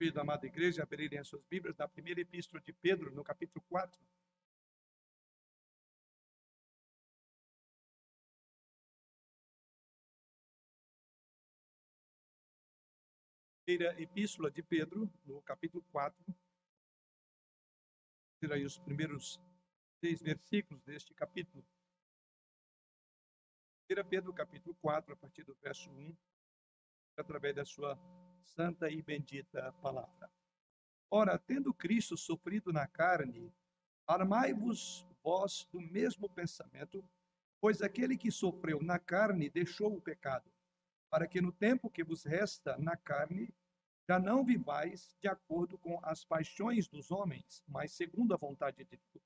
Filho da amada igreja, abrirem as suas Bíblias na primeira epístola de Pedro, no capítulo 4. Primeira epístola de Pedro, no capítulo 4. Ter aí os primeiros seis versículos deste capítulo. 1 Pedro, capítulo 4, a partir do verso 1, através da sua santa e bendita palavra. Ora, tendo Cristo sofrido na carne, armai-vos vós do mesmo pensamento, pois aquele que sofreu na carne deixou o pecado, para que no tempo que vos resta na carne, já não vivais de acordo com as paixões dos homens, mas segundo a vontade de Deus.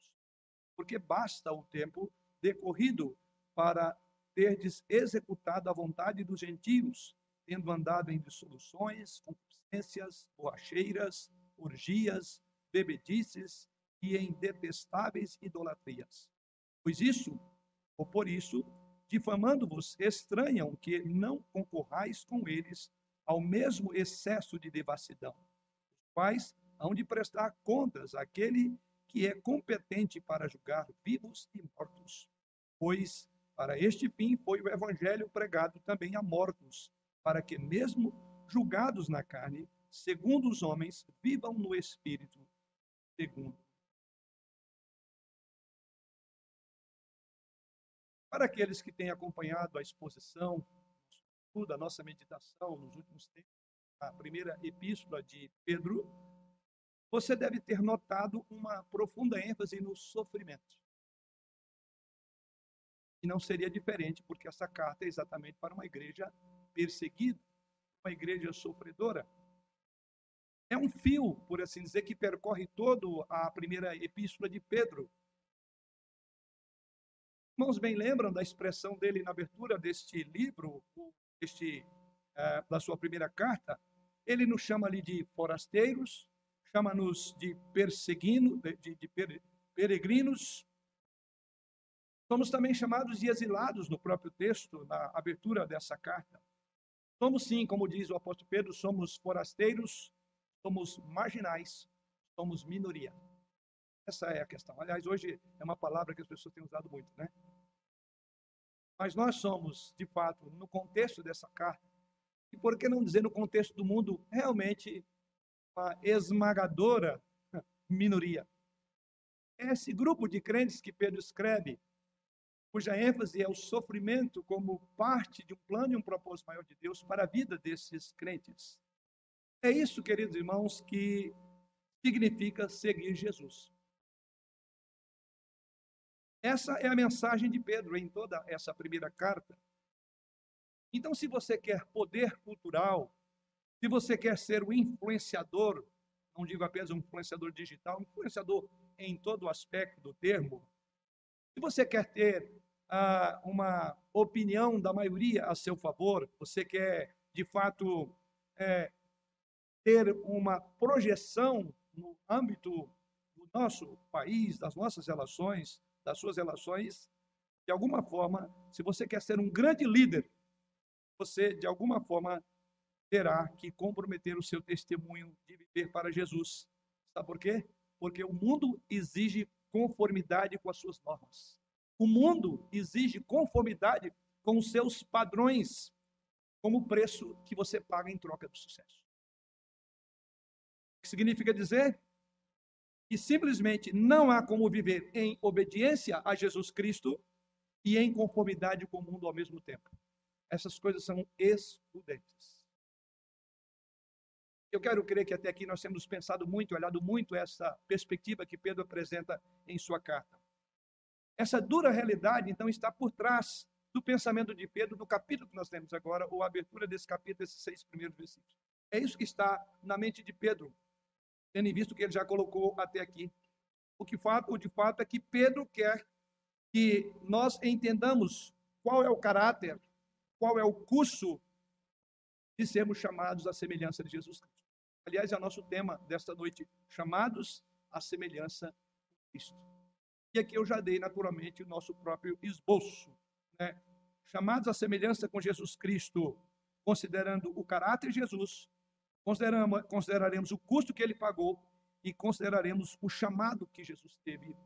Porque basta o tempo decorrido para terdes executado a vontade dos gentios, tendo andado em dissoluções, concupiscências, borracheiras, orgias, bebedices e em detestáveis idolatrias. Pois isso, ou por isso, difamando-vos, estranham que não concorrais com eles ao mesmo excesso de devassidão, os quais hão de prestar contas àquele que é competente para julgar vivos e mortos. Pois para este fim foi o evangelho pregado também a mortos, para que, mesmo julgados na carne, segundo os homens, vivam no espírito, segundo. Para aqueles que têm acompanhado a exposição, da nossa meditação nos últimos tempos, a primeira epístola de Pedro, você deve ter notado uma profunda ênfase no sofrimento. E não seria diferente, porque essa carta é exatamente para uma igreja perseguida, uma igreja sofredora. É um fio, por assim dizer, que percorre todo a primeira epístola de Pedro. Irmãos, bem lembram da expressão dele na abertura deste livro, este, é, da sua primeira carta? Ele nos chama ali de forasteiros, chama-nos de perseguindo, de, de peregrinos. Somos também chamados de exilados no próprio texto, na abertura dessa carta. Somos sim, como diz o apóstolo Pedro, somos forasteiros, somos marginais, somos minoria. Essa é a questão. Aliás, hoje é uma palavra que as pessoas têm usado muito, né? Mas nós somos, de fato, no contexto dessa carta, e por que não dizer no contexto do mundo, realmente uma esmagadora minoria. Esse grupo de crentes que Pedro escreve cuja ênfase é o sofrimento como parte de um plano e um propósito maior de Deus para a vida desses crentes. É isso, queridos irmãos, que significa seguir Jesus. Essa é a mensagem de Pedro em toda essa primeira carta. Então, se você quer poder cultural, se você quer ser o influenciador, não digo apenas um influenciador digital, um influenciador em todo o aspecto do termo, se você quer ter ah, uma opinião da maioria a seu favor, você quer, de fato, é, ter uma projeção no âmbito do nosso país, das nossas relações, das suas relações, de alguma forma, se você quer ser um grande líder, você, de alguma forma, terá que comprometer o seu testemunho de viver para Jesus. Sabe por quê? Porque o mundo exige conformidade com as suas normas. O mundo exige conformidade com os seus padrões, como preço que você paga em troca do sucesso. O que significa dizer que simplesmente não há como viver em obediência a Jesus Cristo e em conformidade com o mundo ao mesmo tempo. Essas coisas são excludentes. Eu quero crer que até aqui nós temos pensado muito, olhado muito essa perspectiva que Pedro apresenta em sua carta. Essa dura realidade, então, está por trás do pensamento de Pedro no capítulo que nós temos agora, ou a abertura desse capítulo, esses seis primeiros versículos. É isso que está na mente de Pedro, tendo em visto que ele já colocou até aqui. O que fato, de fato é que Pedro quer que nós entendamos qual é o caráter, qual é o curso de sermos chamados à semelhança de Jesus Cristo. Aliás, é o nosso tema desta noite, chamados à semelhança de Cristo. E aqui eu já dei naturalmente o nosso próprio esboço, né? chamados à semelhança com Jesus Cristo, considerando o caráter de Jesus, consideraremos o custo que ele pagou e consideraremos o chamado que Jesus teve.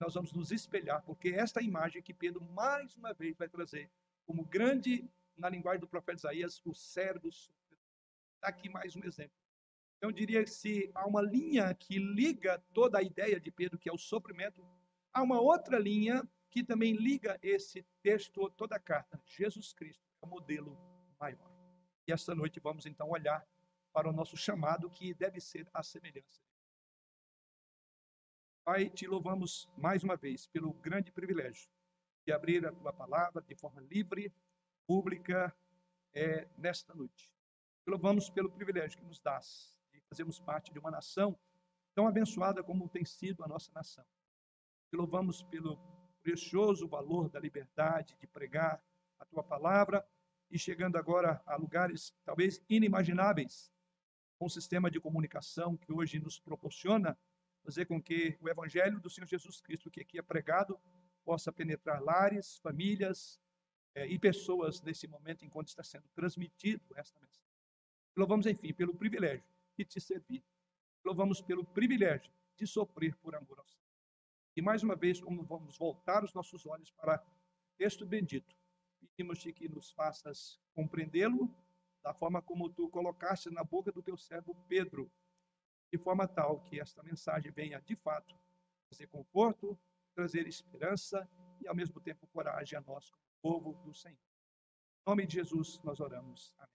Nós vamos nos espelhar, porque esta imagem que Pedro mais uma vez vai trazer como grande, na linguagem do profeta Isaías, o servo. Está aqui mais um exemplo. Então, eu diria que se há uma linha que liga toda a ideia de Pedro, que é o sofrimento, há uma outra linha que também liga esse texto, toda a carta. Jesus Cristo é o modelo maior. E esta noite vamos então olhar para o nosso chamado, que deve ser a semelhança. Pai, te louvamos mais uma vez pelo grande privilégio de abrir a tua palavra de forma livre, pública, é, nesta noite. Te louvamos pelo privilégio que nos dás de fazermos parte de uma nação tão abençoada como tem sido a nossa nação. Te louvamos pelo precioso valor da liberdade de pregar a tua palavra e chegando agora a lugares talvez inimagináveis com o sistema de comunicação que hoje nos proporciona, fazer com que o Evangelho do Senhor Jesus Cristo, que aqui é pregado, possa penetrar lares, famílias é, e pessoas nesse momento enquanto está sendo transmitido esta mensagem. Louvamos, enfim, pelo privilégio de te servir. Louvamos pelo privilégio de sofrer por amor ao Senhor. E mais uma vez, como vamos voltar os nossos olhos para o texto bendito, pedimos-te que nos faças compreendê-lo da forma como tu colocaste na boca do teu servo Pedro, de forma tal que esta mensagem venha de fato trazer conforto, trazer esperança e ao mesmo tempo coragem a nós povo do Senhor. Em nome de Jesus nós oramos. Amém.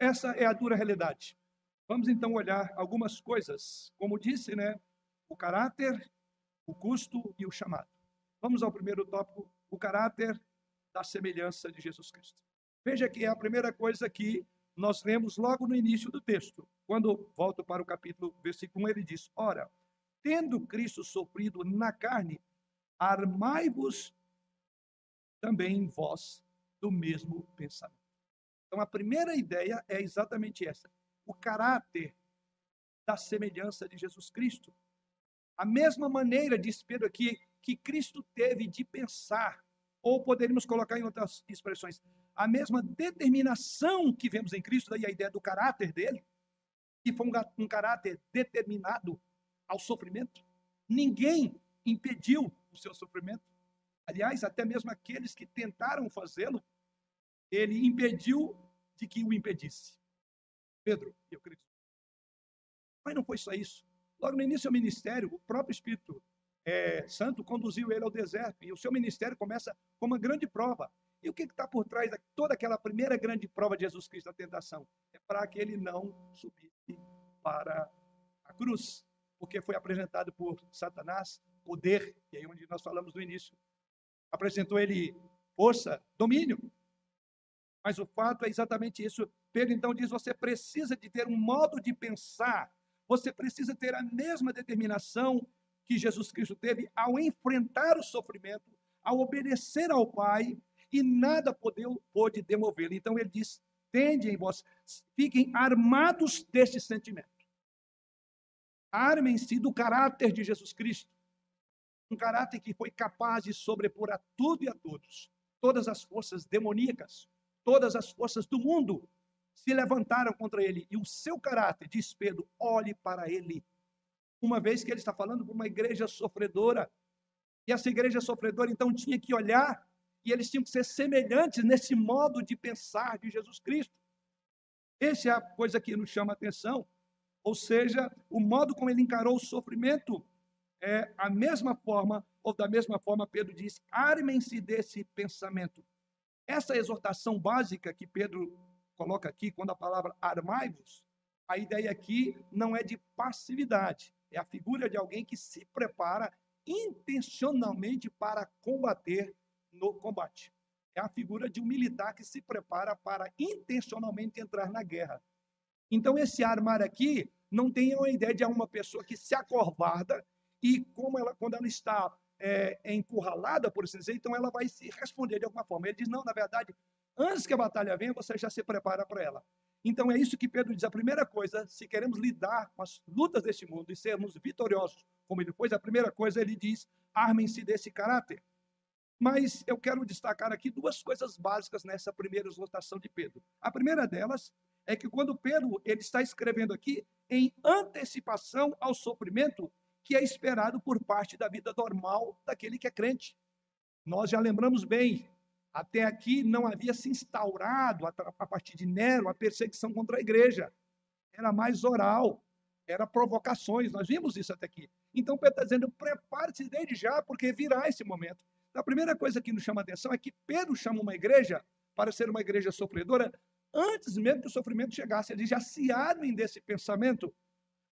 Essa é a dura realidade. Vamos então olhar algumas coisas, como disse, né, o caráter, o custo e o chamado. Vamos ao primeiro tópico, o caráter da semelhança de Jesus Cristo. Veja que é a primeira coisa que nós lemos logo no início do texto. Quando volto para o capítulo, versículo 1, ele diz: Ora, tendo Cristo sofrido na carne, armai-vos também vós do mesmo pensamento. Então, a primeira ideia é exatamente essa: o caráter da semelhança de Jesus Cristo. A mesma maneira, diz Pedro aqui, que Cristo teve de pensar, ou poderíamos colocar em outras expressões, a mesma determinação que vemos em Cristo, daí a ideia do caráter dele, que foi um, um caráter determinado ao sofrimento. Ninguém impediu o seu sofrimento. Aliás, até mesmo aqueles que tentaram fazê-lo, ele impediu de que o impedisse. Pedro e eu Cristo. Mas não foi só isso. Logo no início do ministério, o próprio Espírito é, Santo conduziu ele ao deserto e o seu ministério começa com uma grande prova. E o que está por trás de toda aquela primeira grande prova de Jesus Cristo da tentação? É para que ele não subisse para a cruz, porque foi apresentado por Satanás poder, e aí onde nós falamos no início. Apresentou ele força, domínio. Mas o fato é exatamente isso. Pedro então diz: você precisa de ter um modo de pensar, você precisa ter a mesma determinação que Jesus Cristo teve ao enfrentar o sofrimento, ao obedecer ao Pai, e nada pôde demovê-lo. Então ele diz: tende em vós, fiquem armados deste sentimento. Armem-se do caráter de Jesus Cristo. Um caráter que foi capaz de sobrepor a tudo e a todos. Todas as forças demoníacas, todas as forças do mundo se levantaram contra ele. E o seu caráter, diz Pedro, olhe para ele. Uma vez que ele está falando para uma igreja sofredora. E essa igreja sofredora, então, tinha que olhar e eles tinham que ser semelhantes nesse modo de pensar de Jesus Cristo. Essa é a coisa que nos chama a atenção. Ou seja, o modo como ele encarou o sofrimento é a mesma forma, ou da mesma forma, Pedro diz: armem-se desse pensamento. Essa exortação básica que Pedro coloca aqui, quando a palavra armai-vos, a ideia aqui não é de passividade, é a figura de alguém que se prepara intencionalmente para combater no combate. É a figura de um militar que se prepara para intencionalmente entrar na guerra. Então, esse armar aqui não tem uma ideia de uma pessoa que se acorvarda e como ela, quando ela está é, encurralada, por assim dizer, então ela vai se responder de alguma forma. Ele diz, não, na verdade, antes que a batalha venha, você já se prepara para ela. Então é isso que Pedro diz. A primeira coisa, se queremos lidar com as lutas deste mundo e sermos vitoriosos, como ele foi, a primeira coisa ele diz: armem-se desse caráter. Mas eu quero destacar aqui duas coisas básicas nessa primeira exortação de Pedro. A primeira delas é que quando Pedro ele está escrevendo aqui em antecipação ao sofrimento que é esperado por parte da vida normal daquele que é crente. Nós já lembramos bem, até aqui não havia se instaurado, a partir de Nero, a perseguição contra a igreja. Era mais oral, era provocações, nós vimos isso até aqui. Então Pedro está dizendo, prepare-se desde já, porque virá esse momento. A primeira coisa que nos chama a atenção é que Pedro chama uma igreja para ser uma igreja sofredora antes mesmo que o sofrimento chegasse. Eles já se armem desse pensamento.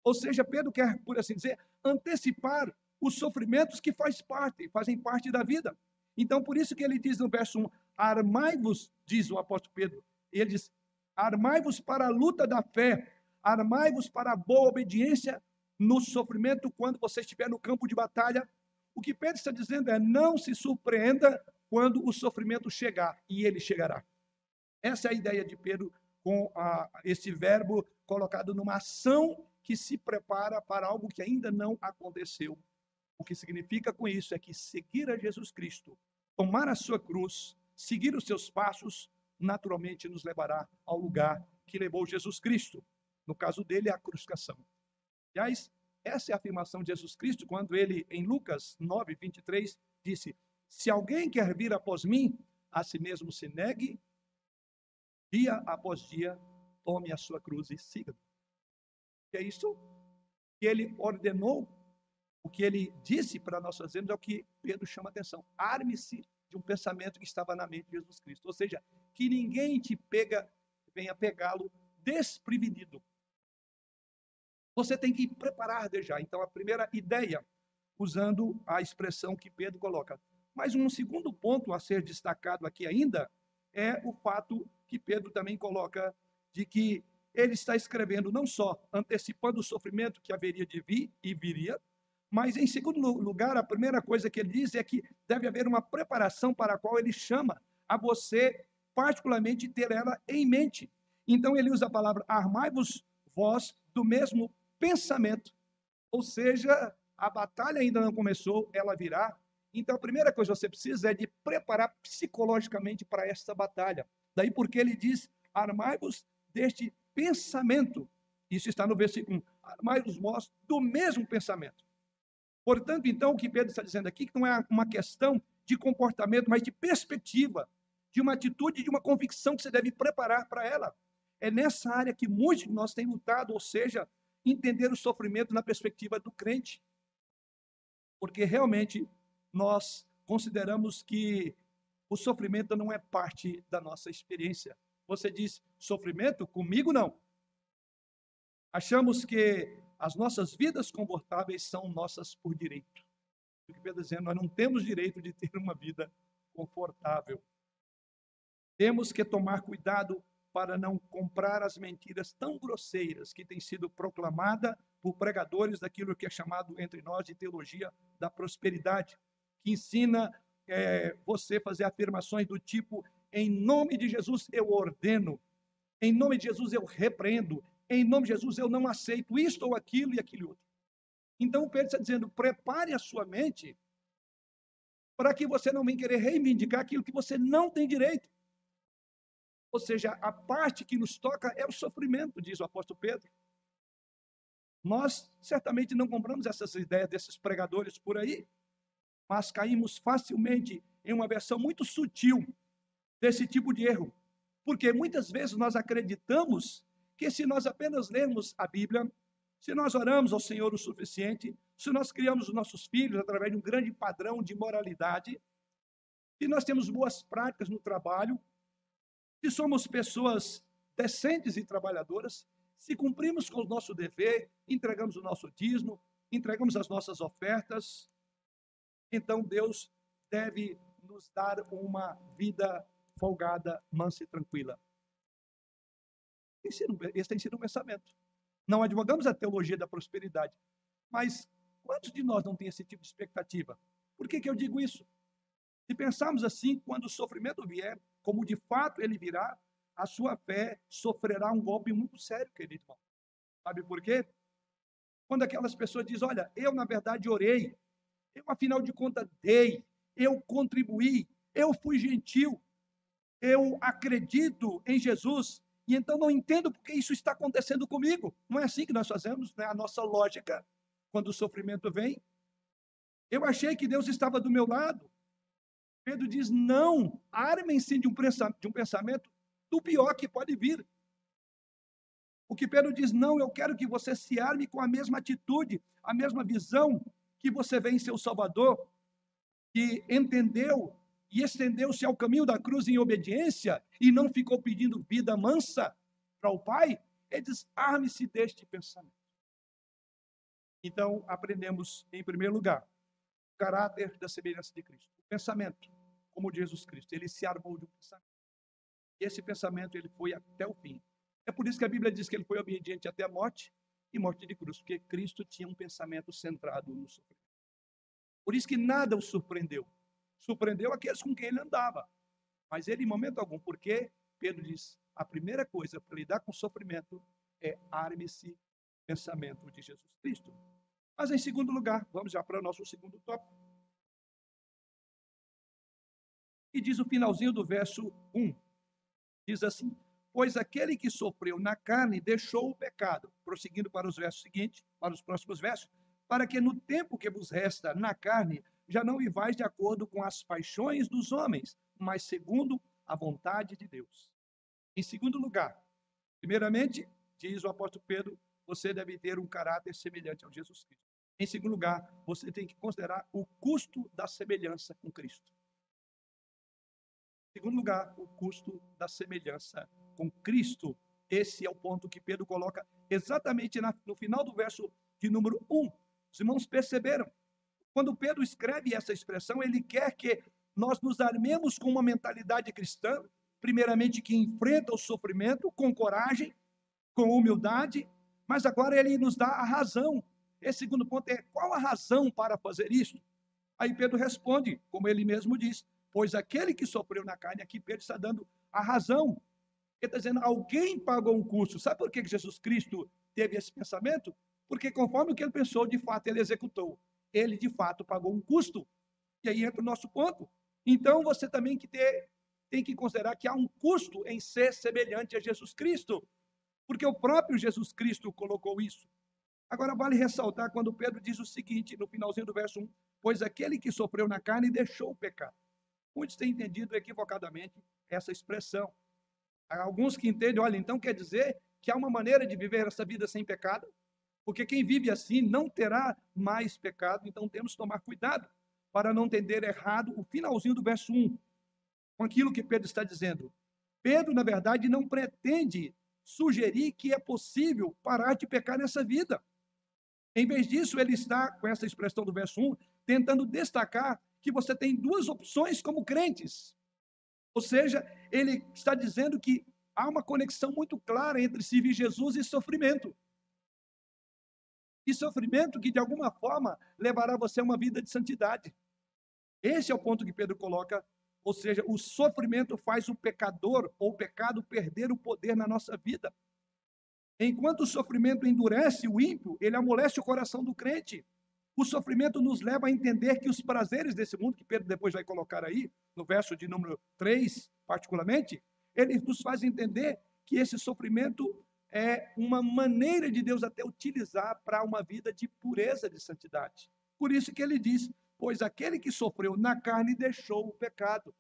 Ou seja, Pedro quer, por assim dizer, antecipar os sofrimentos que faz parte, fazem parte da vida. Então, por isso que ele diz no verso 1, armai-vos, diz o apóstolo Pedro, ele diz, armai-vos para a luta da fé, armai-vos para a boa obediência no sofrimento quando você estiver no campo de batalha. O que Pedro está dizendo é, não se surpreenda quando o sofrimento chegar, e ele chegará. Essa é a ideia de Pedro com a, esse verbo colocado numa ação que se prepara para algo que ainda não aconteceu. O que significa com isso é que seguir a Jesus Cristo, tomar a sua cruz, seguir os seus passos, naturalmente nos levará ao lugar que levou Jesus Cristo. No caso dele, a crucificação. Aliás, essa é a afirmação de Jesus Cristo quando ele, em Lucas 9, 23, disse: Se alguém quer vir após mim, a si mesmo se negue, dia após dia, tome a sua cruz e siga. E é isso que ele ordenou, o que ele disse para nós fazermos é o que Pedro chama atenção. Arme-se de um pensamento que estava na mente de Jesus Cristo. Ou seja, que ninguém te pega, venha pegá-lo desprevenido. Você tem que preparar já. Então, a primeira ideia, usando a expressão que Pedro coloca. Mas um segundo ponto a ser destacado aqui ainda é o fato que Pedro também coloca de que ele está escrevendo não só antecipando o sofrimento que haveria de vir e viria, mas em segundo lugar, a primeira coisa que ele diz é que deve haver uma preparação para a qual ele chama a você particularmente ter ela em mente. Então ele usa a palavra armai-vos vós do mesmo pensamento. Ou seja, a batalha ainda não começou, ela virá. Então a primeira coisa que você precisa é de preparar psicologicamente para essa batalha. Daí porque ele diz: armai-vos deste pensamento. Isso está no versículo 1. Armai-vos vós do mesmo pensamento. Portanto, então, o que Pedro está dizendo aqui, que não é uma questão de comportamento, mas de perspectiva, de uma atitude, de uma convicção que você deve preparar para ela. É nessa área que muitos de nós têm lutado, ou seja, entender o sofrimento na perspectiva do crente. Porque realmente nós consideramos que o sofrimento não é parte da nossa experiência. Você diz sofrimento? Comigo não. Achamos que as nossas vidas confortáveis são nossas por direito. O que Pedro está dizendo, nós não temos direito de ter uma vida confortável. Temos que tomar cuidado para não comprar as mentiras tão grosseiras que têm sido proclamada por pregadores daquilo que é chamado entre nós de teologia da prosperidade, que ensina é, você fazer afirmações do tipo: em nome de Jesus eu ordeno, em nome de Jesus eu repreendo, em nome de Jesus eu não aceito isto ou aquilo e aquilo outro. Então o Pedro está dizendo: prepare a sua mente para que você não venha querer reivindicar aquilo que você não tem direito. Ou seja, a parte que nos toca é o sofrimento, diz o apóstolo Pedro. Nós certamente não compramos essas ideias desses pregadores por aí mas caímos facilmente em uma versão muito sutil desse tipo de erro. Porque muitas vezes nós acreditamos que se nós apenas lermos a Bíblia, se nós oramos ao Senhor o suficiente, se nós criamos os nossos filhos através de um grande padrão de moralidade, se nós temos boas práticas no trabalho, se somos pessoas decentes e trabalhadoras, se cumprimos com o nosso dever, entregamos o nosso dízimo, entregamos as nossas ofertas, então Deus deve nos dar uma vida folgada, mansa e tranquila. Esse tem sido um pensamento. Não advogamos a teologia da prosperidade, mas quantos de nós não tem esse tipo de expectativa? Por que, que eu digo isso? Se pensarmos assim, quando o sofrimento vier, como de fato ele virá, a sua fé sofrerá um golpe muito sério, querido irmão. Sabe por quê? Quando aquelas pessoas dizem, olha, eu na verdade orei, eu, afinal de contas, dei, eu contribuí, eu fui gentil, eu acredito em Jesus e então não entendo porque isso está acontecendo comigo. Não é assim que nós fazemos, né? A nossa lógica, quando o sofrimento vem. Eu achei que Deus estava do meu lado. Pedro diz: não, armem-se de, um de um pensamento do pior que pode vir. O que Pedro diz: não, eu quero que você se arme com a mesma atitude, a mesma visão que você vê em seu Salvador, que entendeu e estendeu-se ao caminho da cruz em obediência e não ficou pedindo vida mansa para o Pai. Ele diz: arme-se deste pensamento. Então, aprendemos, em primeiro lugar, o caráter da semelhança de Cristo. O pensamento, como Jesus Cristo, ele se armou de um pensamento. E esse pensamento ele foi até o fim. É por isso que a Bíblia diz que ele foi obediente até a morte e morte de cruz, porque Cristo tinha um pensamento centrado no sofrimento. Por isso que nada o surpreendeu. Surpreendeu aqueles com quem ele andava. Mas ele, em momento algum, porque Pedro diz: a primeira coisa para lidar com o sofrimento é arme-se pensamento de Jesus Cristo. Mas em segundo lugar, vamos já para o nosso segundo tópico. E diz o finalzinho do verso 1. Diz assim: Pois aquele que sofreu na carne deixou o pecado. Prosseguindo para os versos seguintes, para os próximos versos, para que no tempo que vos resta na carne, já não vivais de acordo com as paixões dos homens, mas segundo a vontade de Deus. Em segundo lugar, primeiramente, diz o apóstolo Pedro, você deve ter um caráter semelhante ao Jesus Cristo. Em segundo lugar, você tem que considerar o custo da semelhança com Cristo. Em segundo lugar, o custo da semelhança com Cristo. Esse é o ponto que Pedro coloca exatamente no final do verso de número 1. Os irmãos perceberam? Quando Pedro escreve essa expressão, ele quer que nós nos armemos com uma mentalidade cristã, primeiramente que enfrenta o sofrimento com coragem, com humildade, mas agora ele nos dá a razão. Esse segundo ponto é qual a razão para fazer isso? Aí Pedro responde, como ele mesmo diz, pois aquele que sofreu na carne, aqui Pedro está dando a razão ele está dizendo, alguém pagou um custo. Sabe por que Jesus Cristo teve esse pensamento? Porque conforme o que ele pensou, de fato, ele executou. Ele, de fato, pagou um custo. E aí entra o nosso ponto. Então, você também que ter, tem que considerar que há um custo em ser semelhante a Jesus Cristo. Porque o próprio Jesus Cristo colocou isso. Agora, vale ressaltar quando Pedro diz o seguinte, no finalzinho do verso 1, pois aquele que sofreu na carne deixou o pecado. Muitos têm entendido equivocadamente essa expressão. Há alguns que entendem, olha, então quer dizer que há uma maneira de viver essa vida sem pecado? Porque quem vive assim não terá mais pecado, então temos que tomar cuidado para não entender errado o finalzinho do verso 1, com aquilo que Pedro está dizendo. Pedro, na verdade, não pretende sugerir que é possível parar de pecar nessa vida. Em vez disso, ele está, com essa expressão do verso 1, tentando destacar que você tem duas opções como crentes. Ou seja, ele está dizendo que há uma conexão muito clara entre servir Jesus e sofrimento. E sofrimento que, de alguma forma, levará você a uma vida de santidade. Esse é o ponto que Pedro coloca. Ou seja, o sofrimento faz o pecador ou o pecado perder o poder na nossa vida. Enquanto o sofrimento endurece o ímpio, ele amolece o coração do crente. O sofrimento nos leva a entender que os prazeres desse mundo, que Pedro depois vai colocar aí, no verso de número 3, particularmente, ele nos faz entender que esse sofrimento é uma maneira de Deus até utilizar para uma vida de pureza, de santidade. Por isso que ele diz: Pois aquele que sofreu na carne deixou o pecado.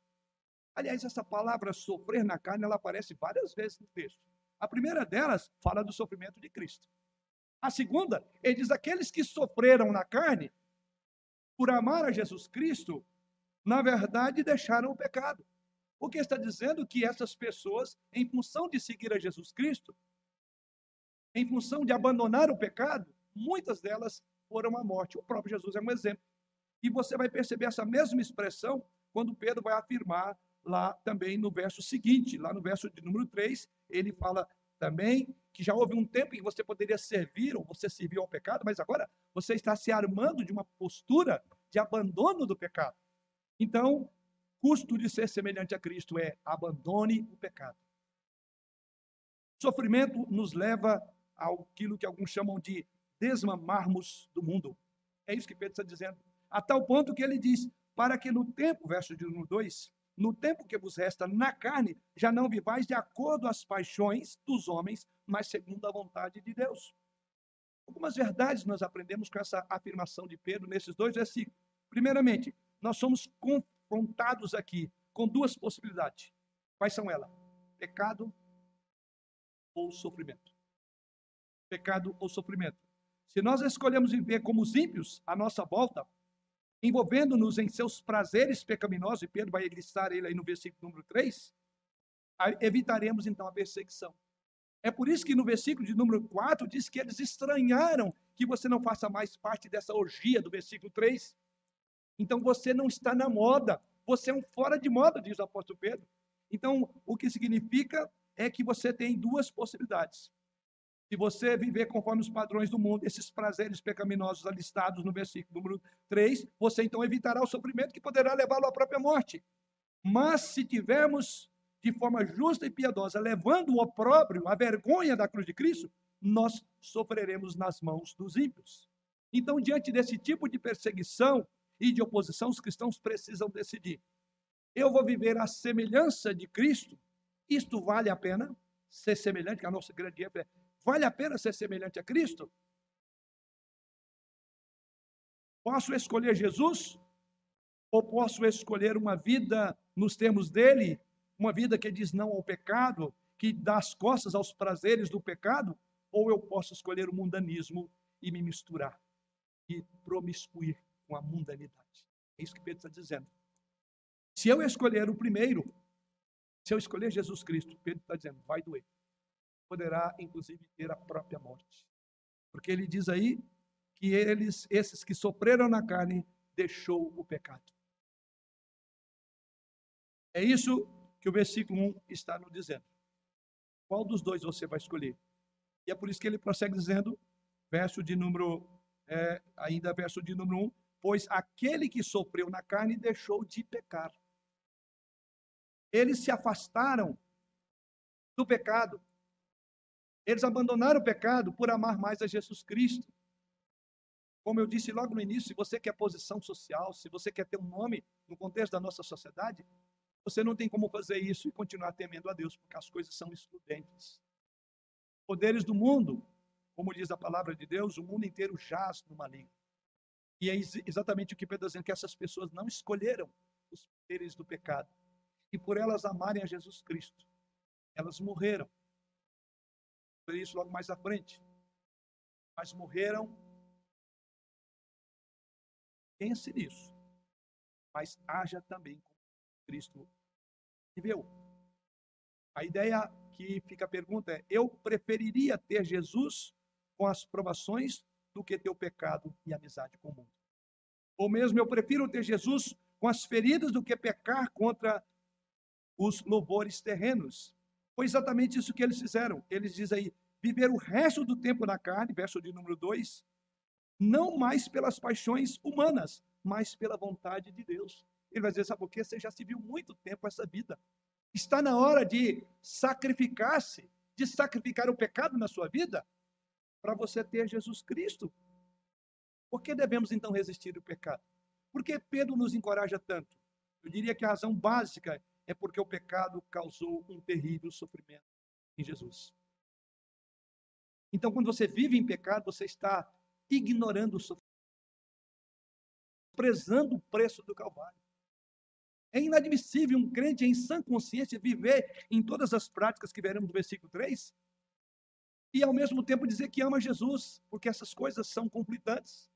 Aliás, essa palavra sofrer na carne, ela aparece várias vezes no texto. A primeira delas fala do sofrimento de Cristo. A segunda, ele diz: aqueles que sofreram na carne, por amar a Jesus Cristo, na verdade deixaram o pecado. O que está dizendo que essas pessoas, em função de seguir a Jesus Cristo, em função de abandonar o pecado, muitas delas foram à morte. O próprio Jesus é um exemplo. E você vai perceber essa mesma expressão quando Pedro vai afirmar lá também no verso seguinte, lá no verso de número 3, ele fala também que já houve um tempo em que você poderia servir ou você serviu ao pecado, mas agora você está se armando de uma postura de abandono do pecado. Então, custo de ser semelhante a Cristo é abandone o pecado. Sofrimento nos leva àquilo que alguns chamam de desmamarmos do mundo. É isso que Pedro está dizendo. A tal ponto que ele diz: para que no tempo, verso de número 2, no tempo que vos resta na carne, já não vivais de acordo às paixões dos homens, mas segundo a vontade de Deus. Algumas verdades nós aprendemos com essa afirmação de Pedro nesses dois versículos. Primeiramente, nós somos confrontados aqui com duas possibilidades. Quais são elas? Pecado ou sofrimento. Pecado ou sofrimento. Se nós escolhemos viver como os ímpios à nossa volta, envolvendo-nos em seus prazeres pecaminosos, e Pedro vai listar ele aí no versículo número 3, evitaremos então a perseguição. É por isso que no versículo de número 4 diz que eles estranharam que você não faça mais parte dessa orgia do versículo 3. Então você não está na moda, você é um fora de moda, diz o apóstolo Pedro. Então, o que significa é que você tem duas possibilidades. Se você viver conforme os padrões do mundo, esses prazeres pecaminosos alistados no versículo número 3, você então evitará o sofrimento que poderá levá-lo à própria morte. Mas se tivermos de forma justa e piedosa, levando o opróbrio, a vergonha da cruz de Cristo, nós sofreremos nas mãos dos ímpios. Então, diante desse tipo de perseguição e de oposição, os cristãos precisam decidir: eu vou viver a semelhança de Cristo? Isto vale a pena ser semelhante? Que a nossa grande Vale a pena ser semelhante a Cristo? Posso escolher Jesus? Ou posso escolher uma vida nos termos dele, uma vida que diz não ao pecado, que dá as costas aos prazeres do pecado? Ou eu posso escolher o mundanismo e me misturar e promiscuir com a mundanidade? É isso que Pedro está dizendo. Se eu escolher o primeiro, se eu escolher Jesus Cristo, Pedro está dizendo, vai doer poderá inclusive ter a própria morte. Porque ele diz aí que eles, esses que sofreram na carne, deixou o pecado. É isso que o versículo 1 está nos dizendo. Qual dos dois você vai escolher? E é por isso que ele prossegue dizendo, verso de número, é, ainda verso de número 1, pois aquele que sofreu na carne deixou de pecar. Eles se afastaram do pecado, eles abandonaram o pecado por amar mais a Jesus Cristo. Como eu disse logo no início, se você quer posição social, se você quer ter um nome no contexto da nossa sociedade, você não tem como fazer isso e continuar temendo a Deus, porque as coisas são excludentes. Poderes do mundo, como diz a palavra de Deus, o mundo inteiro jaz no maligno. E é exatamente o que Pedro está dizendo, que essas pessoas não escolheram os poderes do pecado. E por elas amarem a Jesus Cristo, elas morreram isso logo mais à frente. Mas morreram. Pense nisso. Mas haja também como Cristo viveu. A ideia que fica a pergunta é: eu preferiria ter Jesus com as provações do que ter o pecado e amizade com o mundo. Ou mesmo eu prefiro ter Jesus com as feridas do que pecar contra os louvores terrenos. Foi exatamente isso que eles fizeram. Eles dizem aí: viver o resto do tempo na carne, verso de número 2, não mais pelas paixões humanas, mas pela vontade de Deus. Ele vai dizer, sabe por quê? Você já se viu muito tempo essa vida. Está na hora de sacrificar-se, de sacrificar o pecado na sua vida, para você ter Jesus Cristo. Por que devemos então resistir ao pecado? Por que Pedro nos encoraja tanto? Eu diria que a razão básica é porque o pecado causou um terrível sofrimento em Jesus. Então, quando você vive em pecado, você está ignorando o sofrimento, prezando o preço do Calvário. É inadmissível um crente em sã consciência viver em todas as práticas que veremos no versículo 3 e ao mesmo tempo dizer que ama Jesus, porque essas coisas são conflitantes.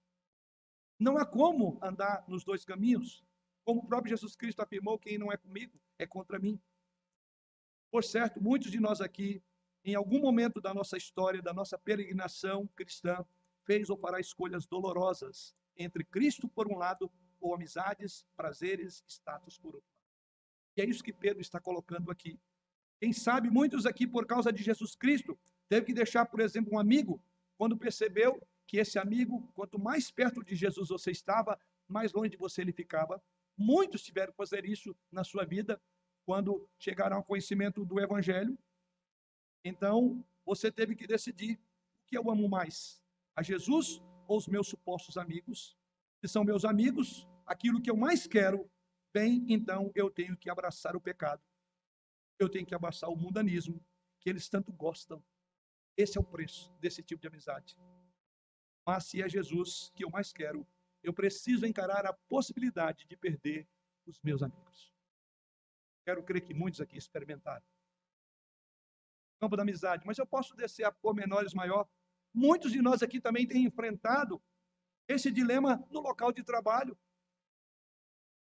Não há como andar nos dois caminhos. Como o próprio Jesus Cristo afirmou: quem não é comigo é contra mim. Por certo, muitos de nós aqui, em algum momento da nossa história, da nossa peregrinação cristã, fez ou fará escolhas dolorosas entre Cristo por um lado ou amizades, prazeres, status por outro. E é isso que Pedro está colocando aqui. Quem sabe muitos aqui, por causa de Jesus Cristo, teve que deixar, por exemplo, um amigo, quando percebeu que esse amigo, quanto mais perto de Jesus você estava, mais longe de você ele ficava. Muitos tiveram que fazer isso na sua vida, quando chegaram ao conhecimento do Evangelho. Então, você teve que decidir o que eu amo mais: a Jesus ou os meus supostos amigos? Se são meus amigos, aquilo que eu mais quero bem, então eu tenho que abraçar o pecado. Eu tenho que abraçar o mundanismo, que eles tanto gostam. Esse é o preço desse tipo de amizade. Mas se é Jesus que eu mais quero, eu preciso encarar a possibilidade de perder os meus amigos. Quero crer que muitos aqui experimentaram. Campo da amizade, mas eu posso descer a pormenores maior. Muitos de nós aqui também têm enfrentado esse dilema no local de trabalho.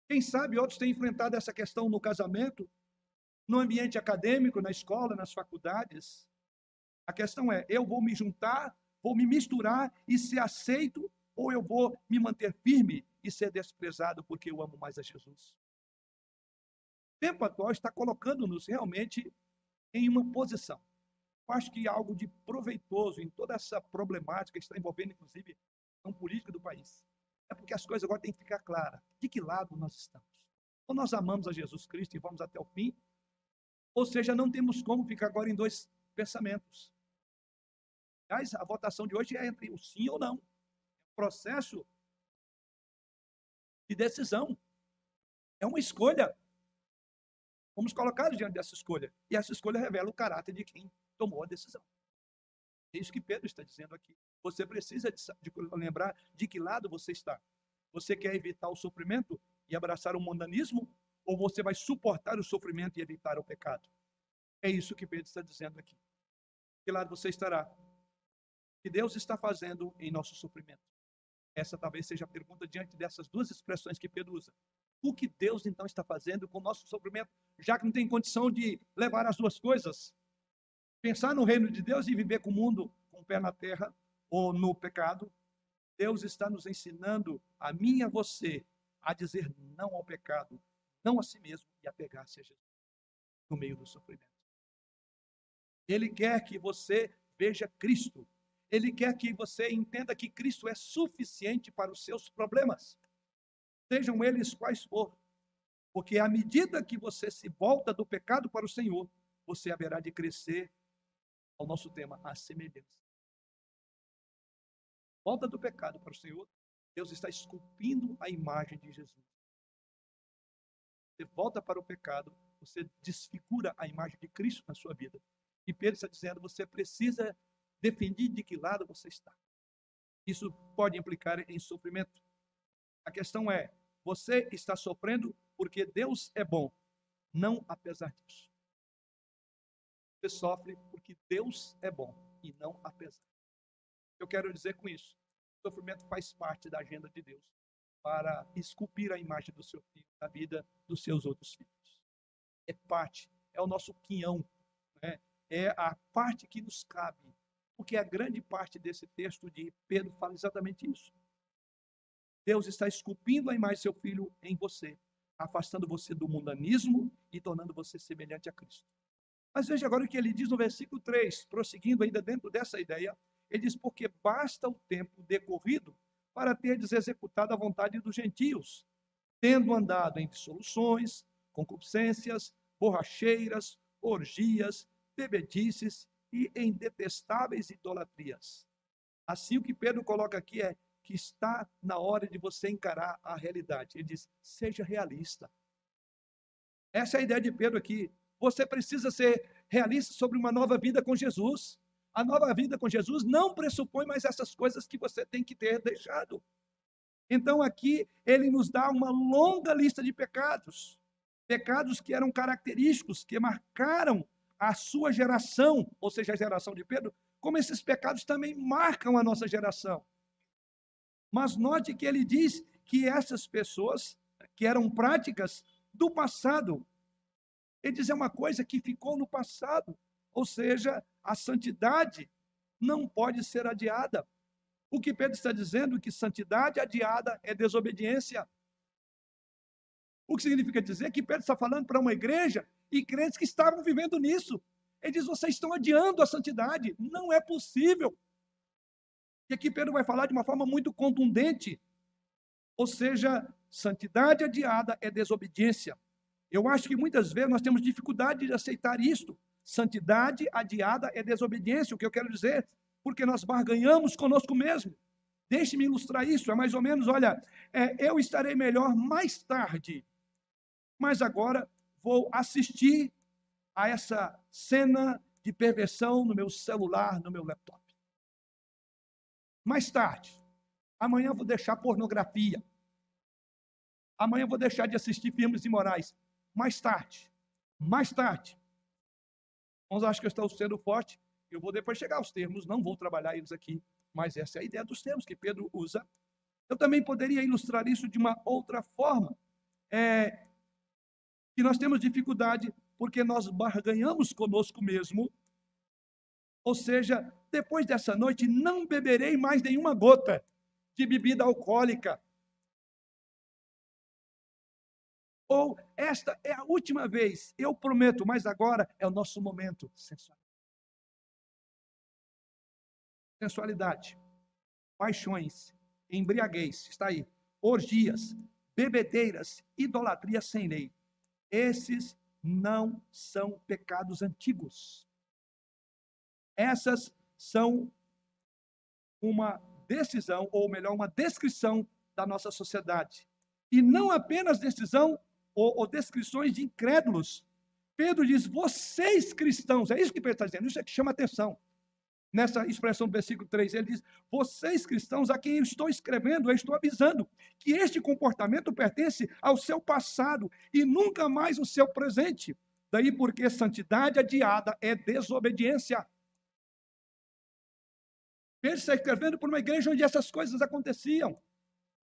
Quem sabe outros têm enfrentado essa questão no casamento, no ambiente acadêmico, na escola, nas faculdades. A questão é: eu vou me juntar, vou me misturar e ser aceito, ou eu vou me manter firme e ser desprezado porque eu amo mais a Jesus? O tempo atual está colocando-nos realmente em uma posição. Eu acho que algo de proveitoso em toda essa problemática que está envolvendo, inclusive, a política do país. É porque as coisas agora têm que ficar claras. De que lado nós estamos? Ou nós amamos a Jesus Cristo e vamos até o fim, ou seja, não temos como ficar agora em dois pensamentos. Aliás, a votação de hoje é entre o sim ou não. Processo de decisão. É uma escolha. Fomos colocados diante dessa escolha. E essa escolha revela o caráter de quem tomou a decisão. É isso que Pedro está dizendo aqui. Você precisa de, de lembrar de que lado você está. Você quer evitar o sofrimento e abraçar o mundanismo? Ou você vai suportar o sofrimento e evitar o pecado? É isso que Pedro está dizendo aqui. Que lado você estará? Que Deus está fazendo em nosso sofrimento? Essa talvez seja a pergunta diante dessas duas expressões que Pedro usa. O que Deus então está fazendo com o nosso sofrimento, já que não tem condição de levar as duas coisas? Pensar no reino de Deus e viver com o mundo com o pé na terra ou no pecado. Deus está nos ensinando, a mim e a você, a dizer não ao pecado, não a si mesmo e a pegar-se a Jesus no meio do sofrimento. Ele quer que você veja Cristo. Ele quer que você entenda que Cristo é suficiente para os seus problemas, sejam eles quais for. Porque à medida que você se volta do pecado para o Senhor, você haverá de crescer ao nosso tema, a semelhança. Volta do pecado para o Senhor, Deus está esculpindo a imagem de Jesus. Você volta para o pecado, você desfigura a imagem de Cristo na sua vida. E Pedro está dizendo, você precisa definir de que lado você está. Isso pode implicar em sofrimento. A questão é, você está sofrendo porque Deus é bom, não apesar disso. Você sofre porque Deus é bom e não apesar. Eu quero dizer com isso, sofrimento faz parte da agenda de Deus para esculpir a imagem do seu filho, da vida dos seus outros filhos. É parte, é o nosso quinhão, né? é a parte que nos cabe, porque a grande parte desse texto de Pedro fala exatamente isso. Deus está esculpindo a imagem do seu filho em você, afastando você do mundanismo e tornando você semelhante a Cristo. Mas veja agora o que ele diz no versículo 3, prosseguindo ainda dentro dessa ideia. Ele diz: Porque basta o tempo decorrido para terdes executado a vontade dos gentios, tendo andado em dissoluções, concupiscências, borracheiras, orgias, bebedices e em detestáveis idolatrias. Assim, o que Pedro coloca aqui é que está na hora de você encarar a realidade. Ele diz: seja realista. Essa é a ideia de Pedro aqui. Você precisa ser realista sobre uma nova vida com Jesus. A nova vida com Jesus não pressupõe mais essas coisas que você tem que ter deixado. Então aqui ele nos dá uma longa lista de pecados, pecados que eram característicos, que marcaram a sua geração, ou seja, a geração de Pedro, como esses pecados também marcam a nossa geração. Mas note que ele diz que essas pessoas, que eram práticas do passado, ele diz é uma coisa que ficou no passado, ou seja, a santidade não pode ser adiada. O que Pedro está dizendo é que santidade adiada é desobediência. O que significa dizer que Pedro está falando para uma igreja e crentes que estavam vivendo nisso. Ele diz: vocês estão adiando a santidade. Não é possível. E aqui Pedro vai falar de uma forma muito contundente. Ou seja, santidade adiada é desobediência. Eu acho que muitas vezes nós temos dificuldade de aceitar isto. Santidade adiada é desobediência. O que eu quero dizer? Porque nós barganhamos conosco mesmo. Deixe-me ilustrar isso. É mais ou menos, olha, é, eu estarei melhor mais tarde. mas agora vou assistir a essa cena de perversão no meu celular, no meu laptop. Mais tarde, amanhã vou deixar pornografia. Amanhã vou deixar de assistir filmes imorais. Mais tarde, mais tarde. Vamos achar que eu estou sendo forte. Eu vou depois chegar aos termos, não vou trabalhar eles aqui, mas essa é a ideia dos termos que Pedro usa. Eu também poderia ilustrar isso de uma outra forma. É, que nós temos dificuldade porque nós barganhamos conosco mesmo. Ou seja, depois dessa noite não beberei mais nenhuma gota de bebida alcoólica. Ou esta é a última vez, eu prometo, mas agora é o nosso momento. Sensualidade, paixões, embriaguez, está aí, orgias, bebedeiras, idolatria sem lei. Esses não são pecados antigos. Essas são uma decisão, ou melhor, uma descrição da nossa sociedade. E não apenas decisão ou, ou descrições de incrédulos. Pedro diz: vocês cristãos, é isso que Pedro está dizendo, isso é que chama atenção. Nessa expressão do versículo 3, ele diz: Vocês cristãos, a quem eu estou escrevendo, eu estou avisando que este comportamento pertence ao seu passado e nunca mais ao seu presente. Daí porque santidade adiada é desobediência. Pedro está escrevendo por uma igreja onde essas coisas aconteciam.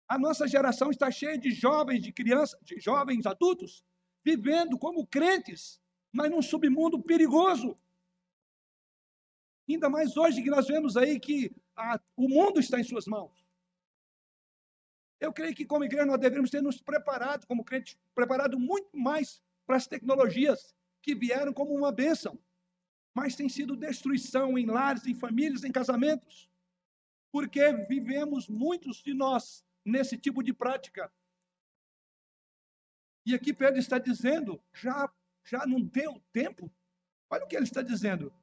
A nossa geração está cheia de jovens, de crianças, de jovens adultos, vivendo como crentes, mas num submundo perigoso. Ainda mais hoje que nós vemos aí que a, o mundo está em suas mãos. Eu creio que como igreja nós devemos ter nos preparado, como crente, preparado muito mais para as tecnologias que vieram como uma bênção. Mas tem sido destruição em lares, em famílias, em casamentos. Porque vivemos muitos de nós nesse tipo de prática. E aqui Pedro está dizendo, já já não deu tempo. Olha o que ele está dizendo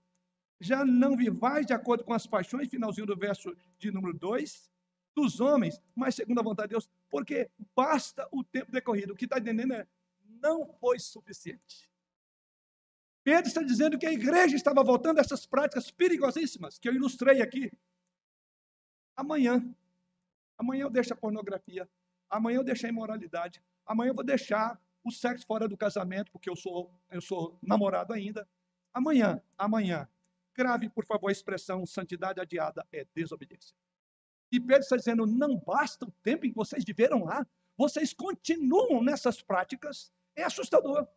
já não vivais de acordo com as paixões, finalzinho do verso de número 2, dos homens, mas segundo a vontade de Deus, porque basta o tempo decorrido. O que está entendendo é, não foi suficiente. Pedro está dizendo que a igreja estava voltando a essas práticas perigosíssimas, que eu ilustrei aqui. Amanhã, amanhã eu deixo a pornografia, amanhã eu deixo a imoralidade, amanhã eu vou deixar o sexo fora do casamento, porque eu sou, eu sou namorado ainda. Amanhã, amanhã, Grave, por favor, a expressão santidade adiada é desobediência. E Pedro está dizendo: não basta o tempo em que vocês viveram lá, vocês continuam nessas práticas. É assustador.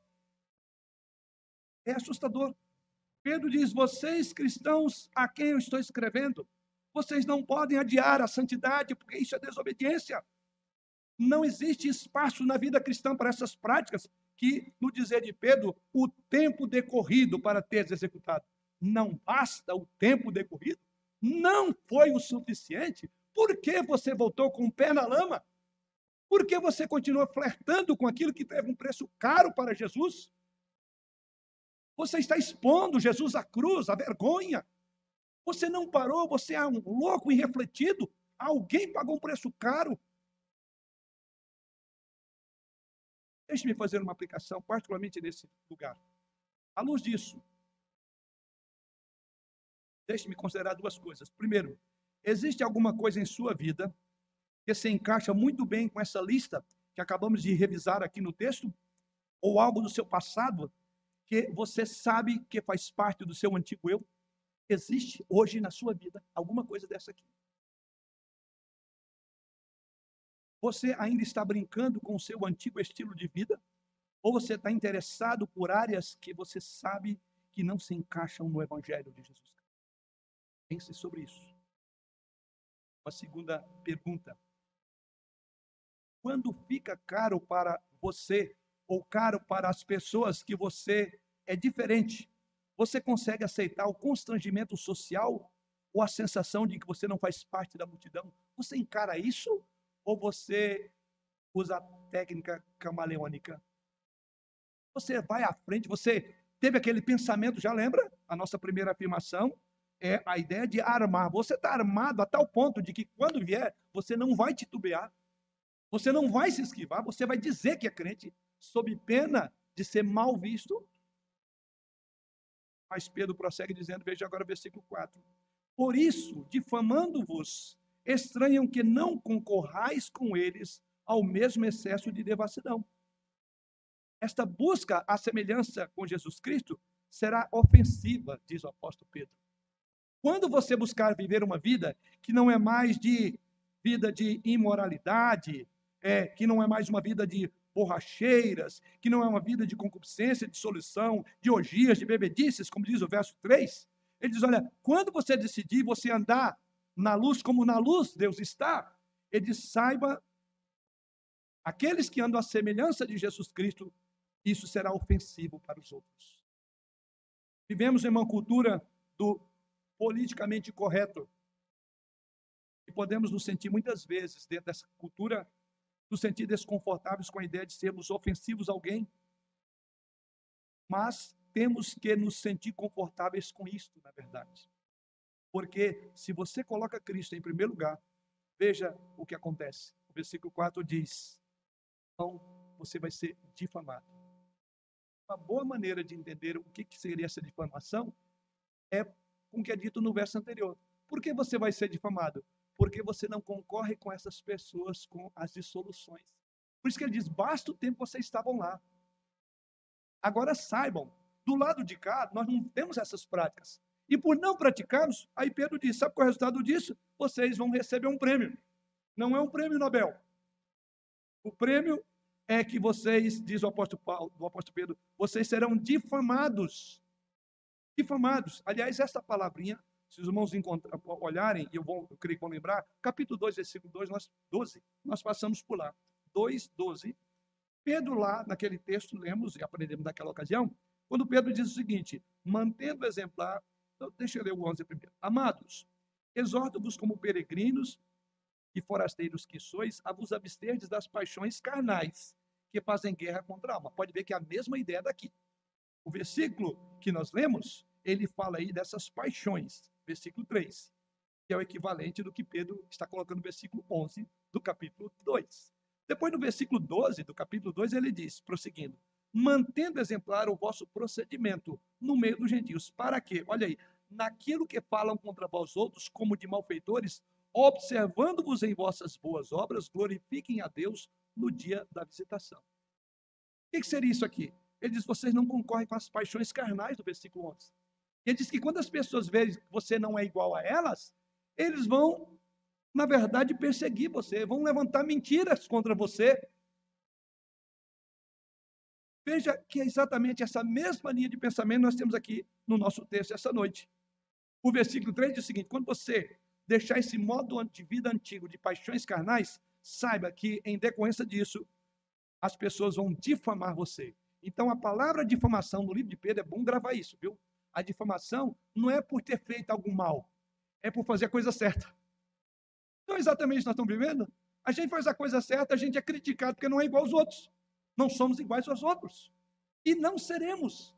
É assustador. Pedro diz: vocês cristãos a quem eu estou escrevendo, vocês não podem adiar a santidade, porque isso é desobediência. Não existe espaço na vida cristã para essas práticas que, no dizer de Pedro, o tempo decorrido para ter executado não basta o tempo decorrido? Não foi o suficiente? Por que você voltou com o pé na lama? Por que você continua flertando com aquilo que teve um preço caro para Jesus? Você está expondo Jesus à cruz, à vergonha. Você não parou, você é um louco irrefletido. Alguém pagou um preço caro. Deixe-me fazer uma aplicação, particularmente nesse lugar. À luz disso, Deixe-me considerar duas coisas. Primeiro, existe alguma coisa em sua vida que se encaixa muito bem com essa lista que acabamos de revisar aqui no texto? Ou algo do seu passado que você sabe que faz parte do seu antigo eu? Existe hoje na sua vida alguma coisa dessa aqui? Você ainda está brincando com o seu antigo estilo de vida? Ou você está interessado por áreas que você sabe que não se encaixam no Evangelho de Jesus Cristo? Pense sobre isso. Uma segunda pergunta. Quando fica caro para você ou caro para as pessoas que você é diferente, você consegue aceitar o constrangimento social ou a sensação de que você não faz parte da multidão? Você encara isso ou você usa a técnica camaleônica? Você vai à frente, você teve aquele pensamento, já lembra? A nossa primeira afirmação, é a ideia de armar. Você está armado a tal ponto de que quando vier, você não vai titubear, você não vai se esquivar, você vai dizer que é crente. sob pena de ser mal visto. Mas Pedro prossegue dizendo, veja agora o versículo 4. Por isso, difamando-vos, estranham que não concorrais com eles ao mesmo excesso de devassidão. Esta busca à semelhança com Jesus Cristo será ofensiva, diz o apóstolo Pedro. Quando você buscar viver uma vida que não é mais de vida de imoralidade, é, que não é mais uma vida de borracheiras, que não é uma vida de concupiscência, de solução, de orgias, de bebedices, como diz o verso 3. Ele diz: olha, quando você decidir você andar na luz como na luz Deus está, ele diz: saiba, aqueles que andam à semelhança de Jesus Cristo, isso será ofensivo para os outros. Vivemos em uma cultura do politicamente correto. E podemos nos sentir muitas vezes, dentro dessa cultura, nos sentir desconfortáveis com a ideia de sermos ofensivos a alguém. Mas temos que nos sentir confortáveis com isto, na verdade. Porque se você coloca Cristo em primeiro lugar, veja o que acontece. O versículo 4 diz: então você vai ser difamado. Uma boa maneira de entender o que seria essa difamação é com o que é dito no verso anterior. Por que você vai ser difamado? Porque você não concorre com essas pessoas com as dissoluções. Por isso que ele diz: basta o tempo que vocês estavam lá. Agora saibam, do lado de cá, nós não temos essas práticas. E por não praticarmos, aí Pedro diz: sabe qual é o resultado disso? Vocês vão receber um prêmio. Não é um prêmio Nobel. O prêmio é que vocês, diz o apóstolo, Paulo, o apóstolo Pedro, vocês serão difamados difamados. Aliás, essa palavrinha, se os irmãos olharem, e eu, vou, eu creio que vão lembrar, capítulo 2, versículo 2, nós, 12, nós passamos por lá. 2, 12. Pedro lá, naquele texto, lemos e aprendemos naquela ocasião, quando Pedro diz o seguinte, mantendo exemplar, então, deixa eu ler o 11 primeiro. Amados, exorto-vos como peregrinos e forasteiros que sois, a vos absterdes das paixões carnais, que fazem guerra contra a alma. Pode ver que é a mesma ideia daqui. O versículo que nós lemos, ele fala aí dessas paixões, versículo 3, que é o equivalente do que Pedro está colocando no versículo 11 do capítulo 2. Depois, no versículo 12 do capítulo 2, ele diz, prosseguindo: mantendo exemplar o vosso procedimento no meio dos gentios. Para quê? Olha aí, naquilo que falam contra vós outros, como de malfeitores, observando-vos em vossas boas obras, glorifiquem a Deus no dia da visitação. O que seria isso aqui? Ele diz: vocês não concorrem com as paixões carnais, do versículo 11. Ele diz que quando as pessoas verem que você não é igual a elas, eles vão, na verdade, perseguir você, vão levantar mentiras contra você. Veja que é exatamente essa mesma linha de pensamento nós temos aqui no nosso texto essa noite. O versículo 3 diz o seguinte: quando você deixar esse modo de vida antigo de paixões carnais, saiba que, em decorrência disso, as pessoas vão difamar você. Então, a palavra difamação no livro de Pedro é bom gravar isso, viu? A difamação não é por ter feito algum mal, é por fazer a coisa certa. Exatamente isso que nós estamos vivendo. A gente faz a coisa certa, a gente é criticado porque não é igual aos outros. Não somos iguais aos outros. E não seremos.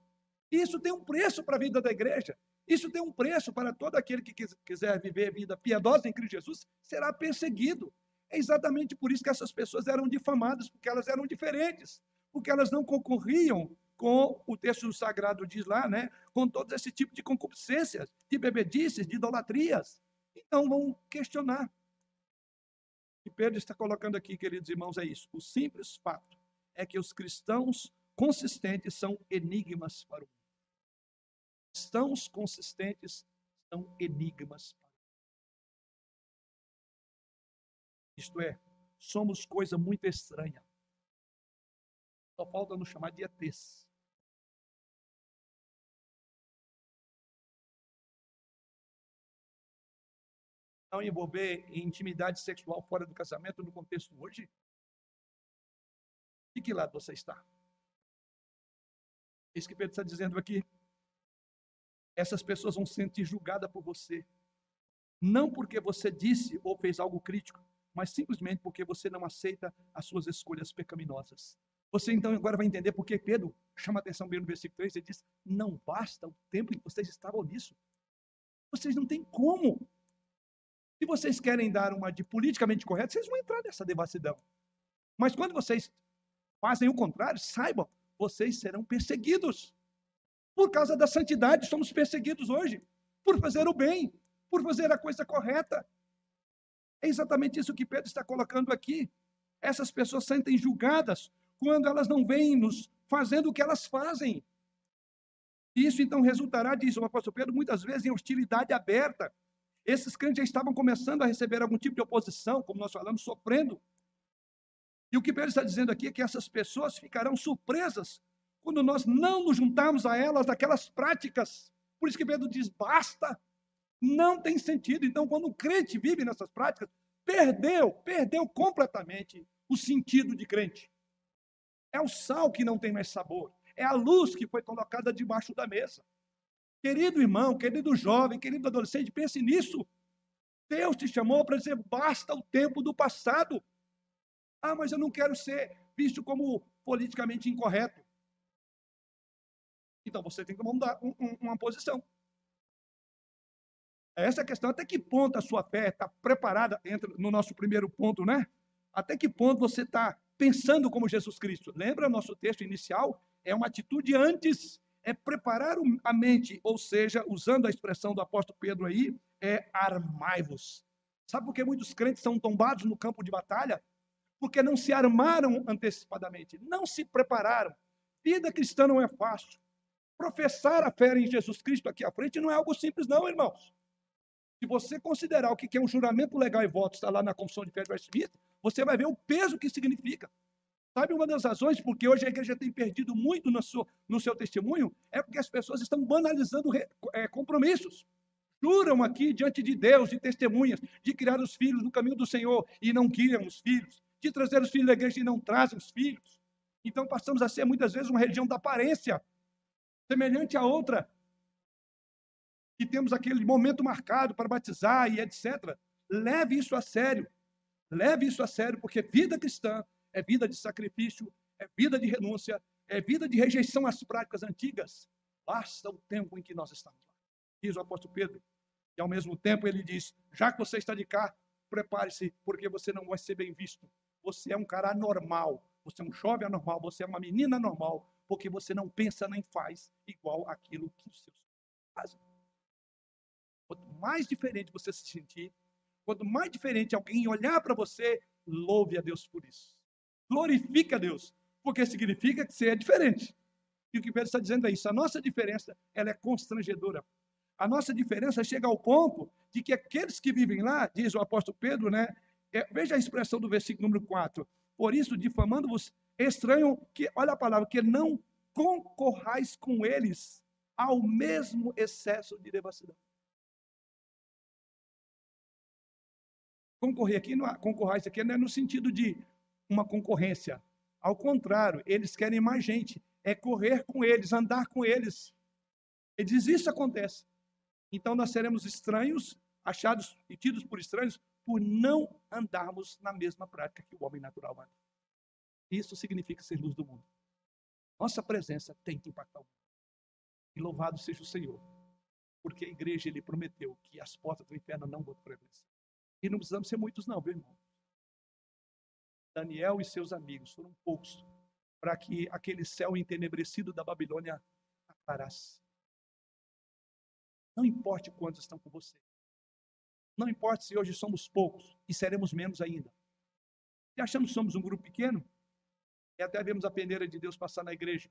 Isso tem um preço para a vida da igreja. Isso tem um preço para todo aquele que quiser viver vida piedosa em Cristo Jesus, será perseguido. É exatamente por isso que essas pessoas eram difamadas, porque elas eram diferentes porque elas não concorriam com o texto sagrado diz lá, né? Com todo esse tipo de concupiscências, de bebedices, de idolatrias. Então vão questionar. E Pedro está colocando aqui, queridos irmãos, é isso. O simples fato é que os cristãos consistentes são enigmas para o mundo. Cristãos consistentes são enigmas para o mundo. Isto é, somos coisa muito estranha só falta nos chamar de ETs. Não envolver em intimidade sexual fora do casamento no contexto hoje? De que lado você está? Isso que Pedro está dizendo aqui. Essas pessoas vão se sentir julgadas por você. Não porque você disse ou fez algo crítico, mas simplesmente porque você não aceita as suas escolhas pecaminosas. Você então agora vai entender porque Pedro chama atenção bem no versículo 3, ele diz: Não basta o tempo em que vocês estavam nisso. Vocês não têm como. Se vocês querem dar uma de politicamente correto, vocês vão entrar nessa devassidão. Mas quando vocês fazem o contrário, saibam, vocês serão perseguidos. Por causa da santidade, somos perseguidos hoje. Por fazer o bem, por fazer a coisa correta. É exatamente isso que Pedro está colocando aqui. Essas pessoas sentem julgadas quando elas não vêm nos fazendo o que elas fazem. Isso então resultará, diz o apóstolo Pedro, muitas vezes em hostilidade aberta. Esses crentes já estavam começando a receber algum tipo de oposição, como nós falamos, sofrendo. E o que Pedro está dizendo aqui é que essas pessoas ficarão surpresas quando nós não nos juntarmos a elas daquelas práticas. Por isso que Pedro diz: basta, não tem sentido. Então, quando o crente vive nessas práticas, perdeu, perdeu completamente o sentido de crente. É o sal que não tem mais sabor. É a luz que foi colocada debaixo da mesa. Querido irmão, querido jovem, querido adolescente, pense nisso. Deus te chamou para dizer: basta o tempo do passado. Ah, mas eu não quero ser visto como politicamente incorreto. Então você tem que um, uma posição. Essa é a questão. Até que ponto a sua fé está preparada, entra no nosso primeiro ponto, né? Até que ponto você está pensando como Jesus Cristo? Lembra nosso texto inicial? É uma atitude antes, é preparar a mente, ou seja, usando a expressão do apóstolo Pedro aí, é armai-vos. Sabe por que muitos crentes são tombados no campo de batalha? porque não se armaram antecipadamente, não se prepararam. Vida cristã não é fácil. Professar a fé em Jesus Cristo aqui à frente não é algo simples, não, irmãos. Se você considerar o que é um juramento legal e voto, está lá na Confissão de de Westminster, você vai ver o peso que significa. Sabe uma das razões porque hoje a igreja tem perdido muito no seu, no seu testemunho? É porque as pessoas estão banalizando é, compromissos. Juram aqui diante de Deus e testemunhas de criar os filhos no caminho do Senhor e não criam os filhos de trazer os filhos da igreja e não trazem os filhos. Então passamos a ser muitas vezes uma religião da aparência, semelhante a outra, que temos aquele momento marcado para batizar e etc. Leve isso a sério. Leve isso a sério, porque vida cristã é vida de sacrifício, é vida de renúncia, é vida de rejeição às práticas antigas. Basta o tempo em que nós estamos lá. Diz o apóstolo Pedro. E ao mesmo tempo ele diz: já que você está de cá, prepare-se, porque você não vai ser bem visto você é um cara anormal, você é um jovem anormal, você é uma menina normal, porque você não pensa nem faz igual aquilo que os seus fazem. Quanto mais diferente você se sentir, quanto mais diferente alguém olhar para você, louve a Deus por isso. Glorifique a Deus, porque significa que você é diferente. E o que Pedro está dizendo é isso. A nossa diferença, ela é constrangedora. A nossa diferença chega ao ponto de que aqueles que vivem lá, diz o apóstolo Pedro, né, é, veja a expressão do versículo número 4. Por isso, difamando-vos, estranho que, olha a palavra, que não concorrais com eles ao mesmo excesso de devassidão. Concorrer aqui, não, concorrais aqui não é no sentido de uma concorrência. Ao contrário, eles querem mais gente. É correr com eles, andar com eles. Ele diz: Isso acontece. Então nós seremos estranhos, achados e tidos por estranhos, por não andarmos na mesma prática que o homem natural anda. Isso significa ser luz do mundo. Nossa presença tem que impactar o mundo. E louvado seja o Senhor, porque a igreja ele prometeu que as portas do inferno não vão prevalecer. E não precisamos ser muitos, não, meu irmão. Daniel e seus amigos foram poucos para que aquele céu entenebrecido da Babilônia aclarasse. Não importe quantos estão com você, não importa se hoje somos poucos e seremos menos ainda. Se achamos que somos um grupo pequeno, e até vemos a peneira de Deus passar na igreja.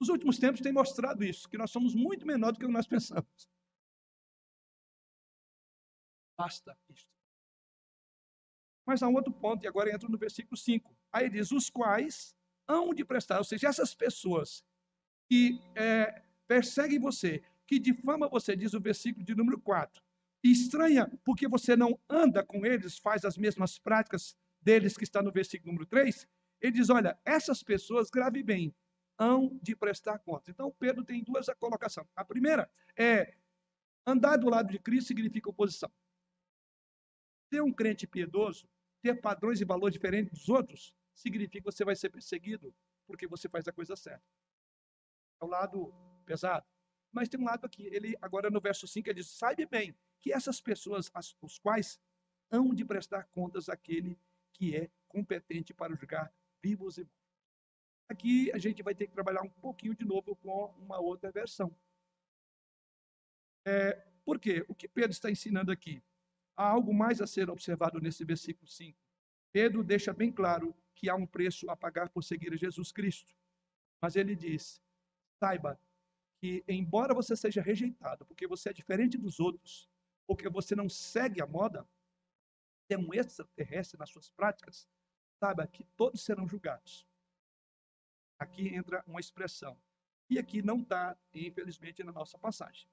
Os últimos tempos têm mostrado isso, que nós somos muito menor do que nós pensamos. Basta isto. Mas há um outro ponto, e agora entra no versículo 5. Aí diz: os quais hão de prestar, ou seja, essas pessoas que é, perseguem você, que difamam você, diz o versículo de número 4, estranha porque você não anda com eles, faz as mesmas práticas deles que está no versículo número 3, ele diz: olha, essas pessoas, grave bem, hão de prestar contas. Então, Pedro tem duas colocações. A primeira é: andar do lado de Cristo significa oposição. Ser um crente piedoso, ter padrões e valores diferentes dos outros, significa que você vai ser perseguido porque você faz a coisa certa. É o lado pesado. Mas tem um lado aqui, ele agora no verso 5 ele diz: saiba bem que essas pessoas, as, os quais hão de prestar contas àquele que é competente para julgar vivos e mortos. Aqui a gente vai ter que trabalhar um pouquinho de novo com uma outra versão. É, por quê? O que Pedro está ensinando aqui? Há algo mais a ser observado nesse versículo 5. Pedro deixa bem claro que há um preço a pagar por seguir Jesus Cristo. Mas ele diz: saiba que, embora você seja rejeitado, porque você é diferente dos outros, porque você não segue a moda, é um extraterrestre nas suas práticas, saiba que todos serão julgados. Aqui entra uma expressão. E aqui não está, infelizmente, na nossa passagem.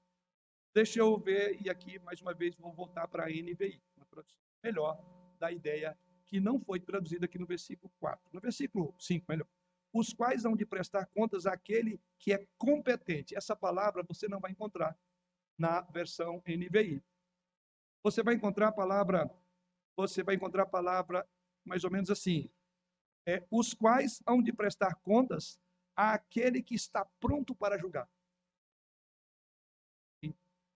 Deixa eu ver, e aqui, mais uma vez, vou voltar para a NVI, uma tradução melhor da ideia que não foi traduzida aqui no versículo 4. No versículo 5, melhor os quais hão de prestar contas àquele que é competente. Essa palavra você não vai encontrar na versão NVI. Você vai encontrar a palavra, você vai encontrar a palavra mais ou menos assim: é, os quais hão de prestar contas àquele que está pronto para julgar.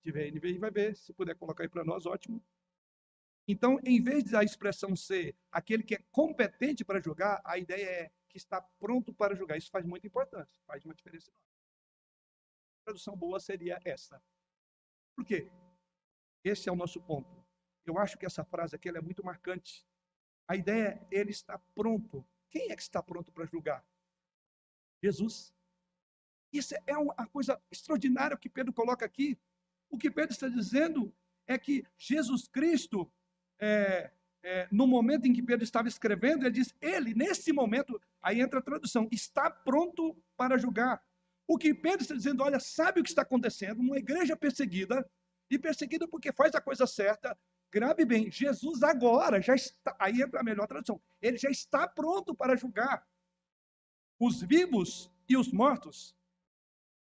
Tiver NVI vai ver, se puder colocar aí para nós, ótimo. Então, em vez da expressão ser aquele que é competente para julgar, a ideia é que está pronto para julgar. Isso faz muita importância, faz uma diferença. A tradução boa seria essa. Por quê? Esse é o nosso ponto. Eu acho que essa frase aqui é muito marcante. A ideia é ele está pronto. Quem é que está pronto para julgar? Jesus. Isso é uma coisa extraordinária que Pedro coloca aqui. O que Pedro está dizendo é que Jesus Cristo é, é, no momento em que Pedro estava escrevendo, ele diz: ele, nesse momento, aí entra a tradução, está pronto para julgar. O que Pedro está dizendo, olha, sabe o que está acontecendo? Uma igreja perseguida, e perseguida porque faz a coisa certa. Grave bem, Jesus agora já está, aí entra a melhor tradução, ele já está pronto para julgar os vivos e os mortos.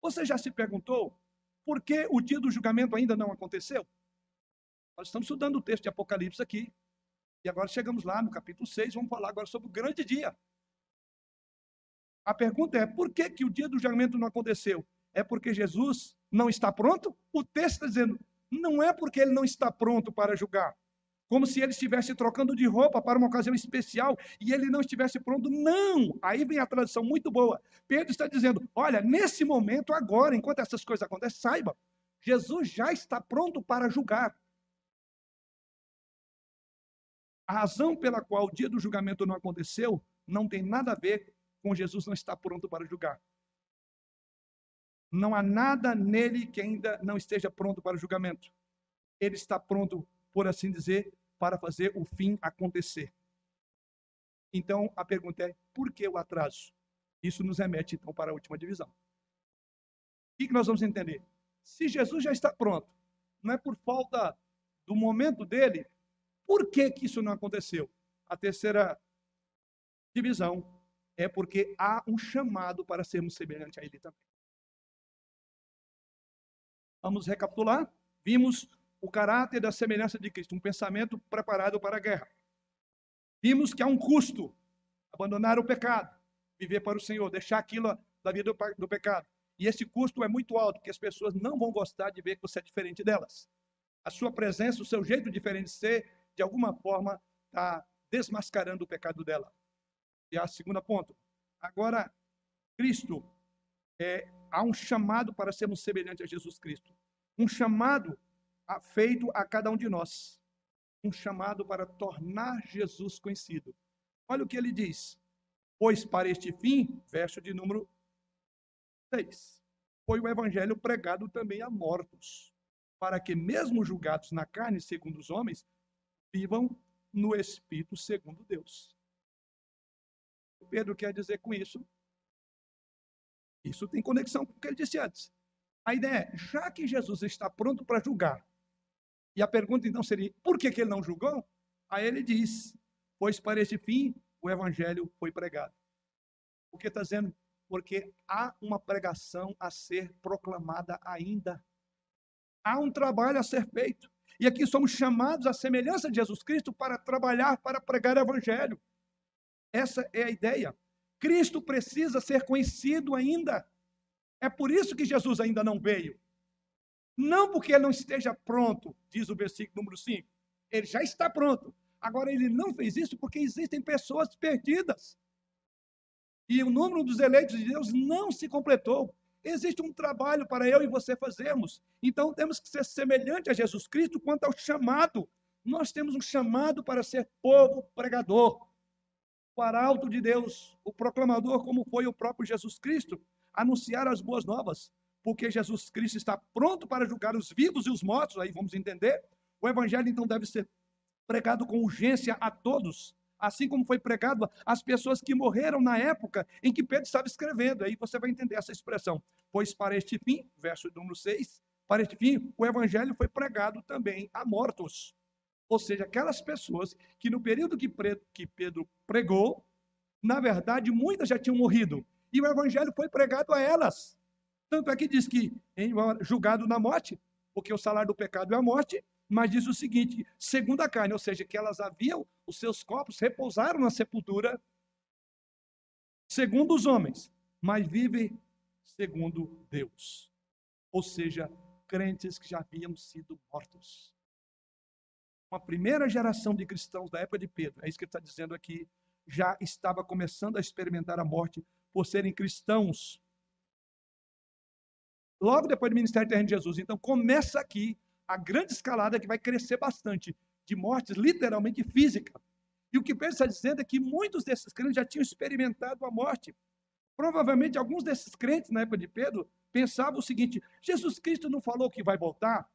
Você já se perguntou por que o dia do julgamento ainda não aconteceu? Nós estamos estudando o texto de Apocalipse aqui. E agora chegamos lá no capítulo 6, vamos falar agora sobre o grande dia. A pergunta é: por que, que o dia do julgamento não aconteceu? É porque Jesus não está pronto? O texto está dizendo: não é porque ele não está pronto para julgar. Como se ele estivesse trocando de roupa para uma ocasião especial e ele não estivesse pronto. Não! Aí vem a tradução muito boa. Pedro está dizendo: olha, nesse momento, agora, enquanto essas coisas acontecem, saiba, Jesus já está pronto para julgar. A razão pela qual o dia do julgamento não aconteceu não tem nada a ver com Jesus não estar pronto para julgar. Não há nada nele que ainda não esteja pronto para o julgamento. Ele está pronto, por assim dizer, para fazer o fim acontecer. Então, a pergunta é: por que o atraso? Isso nos remete, então, para a última divisão. O que nós vamos entender? Se Jesus já está pronto, não é por falta do momento dele por que, que isso não aconteceu? A terceira divisão é porque há um chamado para sermos semelhantes a ele também. Vamos recapitular? Vimos o caráter da semelhança de Cristo, um pensamento preparado para a guerra. Vimos que há um custo abandonar o pecado, viver para o Senhor, deixar aquilo da vida do, do pecado. E esse custo é muito alto, porque as pessoas não vão gostar de ver que você é diferente delas. A sua presença, o seu jeito diferente de ser, de alguma forma, está desmascarando o pecado dela. E a segunda ponto. Agora, Cristo, é, há um chamado para sermos semelhantes a Jesus Cristo. Um chamado feito a cada um de nós. Um chamado para tornar Jesus conhecido. Olha o que ele diz. Pois para este fim, verso de número 6, foi o evangelho pregado também a mortos, para que, mesmo julgados na carne segundo os homens, vivam no Espírito segundo Deus. O Pedro quer dizer com isso, isso tem conexão com o que ele disse antes. A ideia é, já que Jesus está pronto para julgar, e a pergunta então seria, por que, que ele não julgou? Aí ele diz, pois para esse fim o evangelho foi pregado. O que está dizendo? Porque há uma pregação a ser proclamada ainda. Há um trabalho a ser feito. E aqui somos chamados à semelhança de Jesus Cristo para trabalhar, para pregar o Evangelho. Essa é a ideia. Cristo precisa ser conhecido ainda. É por isso que Jesus ainda não veio. Não porque ele não esteja pronto, diz o versículo número 5. Ele já está pronto. Agora, ele não fez isso porque existem pessoas perdidas. E o número dos eleitos de Deus não se completou. Existe um trabalho para eu e você fazermos. Então temos que ser semelhante a Jesus Cristo quanto ao chamado. Nós temos um chamado para ser povo pregador, o arauto de Deus, o proclamador, como foi o próprio Jesus Cristo, anunciar as boas novas, porque Jesus Cristo está pronto para julgar os vivos e os mortos, aí vamos entender. O evangelho então deve ser pregado com urgência a todos, assim como foi pregado às pessoas que morreram na época em que Pedro estava escrevendo. Aí você vai entender essa expressão. Pois para este fim, verso número 6, para este fim, o evangelho foi pregado também a mortos. Ou seja, aquelas pessoas que no período que Pedro pregou, na verdade, muitas já tinham morrido. E o evangelho foi pregado a elas. Tanto é que diz que, julgado na morte, porque o salário do pecado é a morte, mas diz o seguinte: segundo a carne, ou seja, que elas haviam, os seus corpos repousaram na sepultura, segundo os homens, mas vivem segundo Deus. Ou seja, crentes que já haviam sido mortos. Uma primeira geração de cristãos da época de Pedro, é isso que ele está dizendo aqui, já estava começando a experimentar a morte por serem cristãos. Logo depois do ministério terreno de Jesus. Então, começa aqui a grande escalada que vai crescer bastante de mortes literalmente física. E o que Pedro está dizendo é que muitos desses crentes já tinham experimentado a morte. Provavelmente alguns desses crentes na época de Pedro pensavam o seguinte: Jesus Cristo não falou que vai voltar?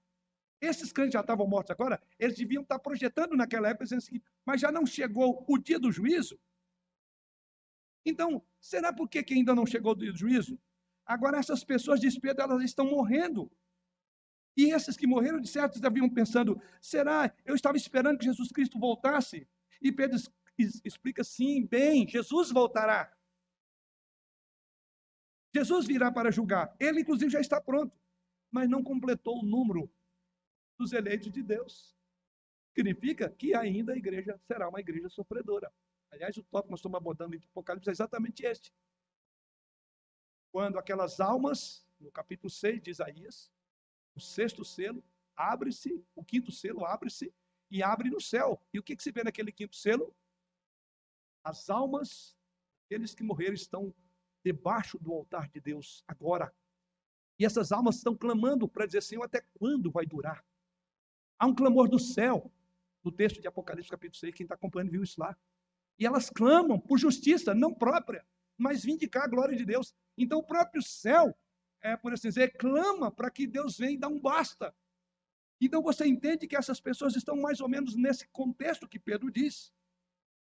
Esses crentes já estavam mortos agora, eles deviam estar projetando naquela época, dizendo assim, mas já não chegou o dia do juízo? Então, será por que, que ainda não chegou o dia do juízo? Agora, essas pessoas de Pedro, elas estão morrendo. E esses que morreram, de certo, haviam pensando: será? Eu estava esperando que Jesus Cristo voltasse. E Pedro explica: sim, bem, Jesus voltará. Jesus virá para julgar. Ele, inclusive, já está pronto, mas não completou o número dos eleitos de Deus. Significa que ainda a igreja será uma igreja sofredora. Aliás, o tópico que nós estamos abordando em Apocalipse é exatamente este. Quando aquelas almas, no capítulo 6 de Isaías, o sexto selo abre-se, o quinto selo abre-se e abre no céu. E o que, que se vê naquele quinto selo? As almas daqueles que morreram estão debaixo do altar de Deus agora. E essas almas estão clamando para dizer, Senhor, até quando vai durar? Há um clamor do céu, no texto de Apocalipse, capítulo 6, quem está acompanhando viu isso lá. E elas clamam por justiça, não própria, mas vindicar a glória de Deus. Então o próprio céu é, por assim dizer, clama para que Deus venha e dá um basta. Então você entende que essas pessoas estão mais ou menos nesse contexto que Pedro diz.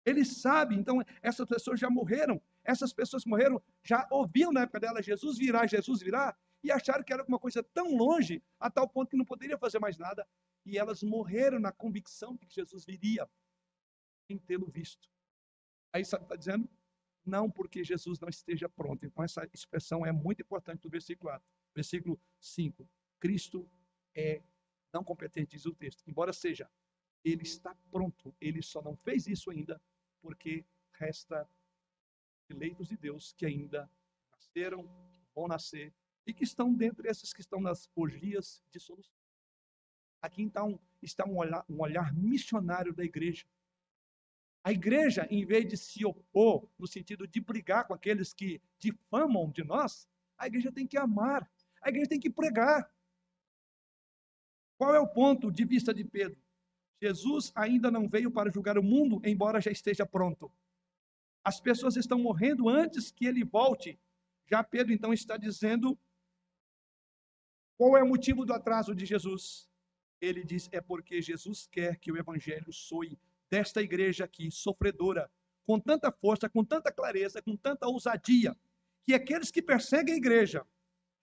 Ele sabe, então essas pessoas já morreram. Essas pessoas que morreram já ouviam na época dela Jesus virá, Jesus virá, e acharam que era uma coisa tão longe, a tal ponto que não poderia fazer mais nada. E elas morreram na convicção de que Jesus viria, sem tê-lo visto. Aí sabe o que está dizendo? Não porque Jesus não esteja pronto. Então, essa expressão é muito importante do versículo 4. Versículo 5. Cristo é não competente, diz o texto. Embora seja, ele está pronto. Ele só não fez isso ainda porque resta eleitos de Deus que ainda nasceram, vão nascer e que estão dentre esses que estão nas orgias de solução. Aqui então está um olhar, um olhar missionário da igreja a igreja, em vez de se opor, no sentido de brigar com aqueles que difamam de nós, a igreja tem que amar, a igreja tem que pregar. Qual é o ponto de vista de Pedro? Jesus ainda não veio para julgar o mundo, embora já esteja pronto. As pessoas estão morrendo antes que ele volte. Já Pedro então está dizendo qual é o motivo do atraso de Jesus. Ele diz: é porque Jesus quer que o evangelho soe desta igreja aqui, sofredora, com tanta força, com tanta clareza, com tanta ousadia, que aqueles que perseguem a igreja,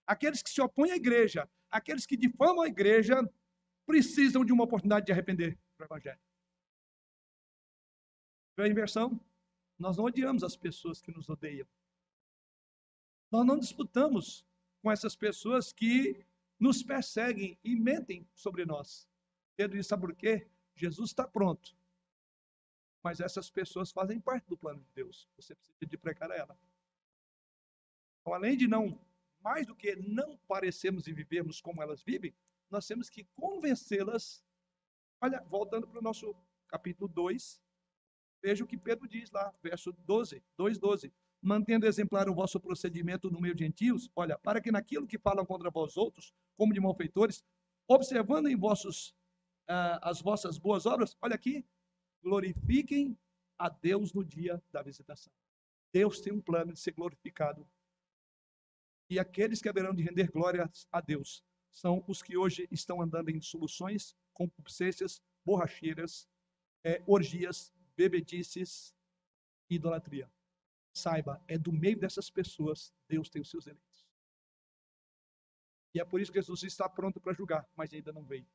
aqueles que se opõem à igreja, aqueles que difamam a igreja, precisam de uma oportunidade de arrepender do Evangelho. Vê a inversão? Nós não odiamos as pessoas que nos odeiam. Nós não disputamos com essas pessoas que nos perseguem e mentem sobre nós. Pedro disse, sabe por quê? Jesus está pronto mas essas pessoas fazem parte do plano de Deus. Você precisa de pregar a ela. Então, além de não, mais do que não parecermos e vivermos como elas vivem, nós temos que convencê-las. Olha, voltando para o nosso capítulo 2, veja o que Pedro diz lá, verso 12, 2, 12. mantendo exemplar o vosso procedimento no meio de gentios, olha, para que naquilo que falam contra vós outros, como de malfeitores, observando em vossos uh, as vossas boas obras, olha aqui, glorifiquem a Deus no dia da visitação. Deus tem um plano de ser glorificado. E aqueles que haverão de render glórias a Deus são os que hoje estão andando em dissoluções, concupiscências, borracheiras, é, orgias, bebedices e idolatria. Saiba, é do meio dessas pessoas Deus tem os seus eleitos. E é por isso que Jesus está pronto para julgar, mas ainda não veio.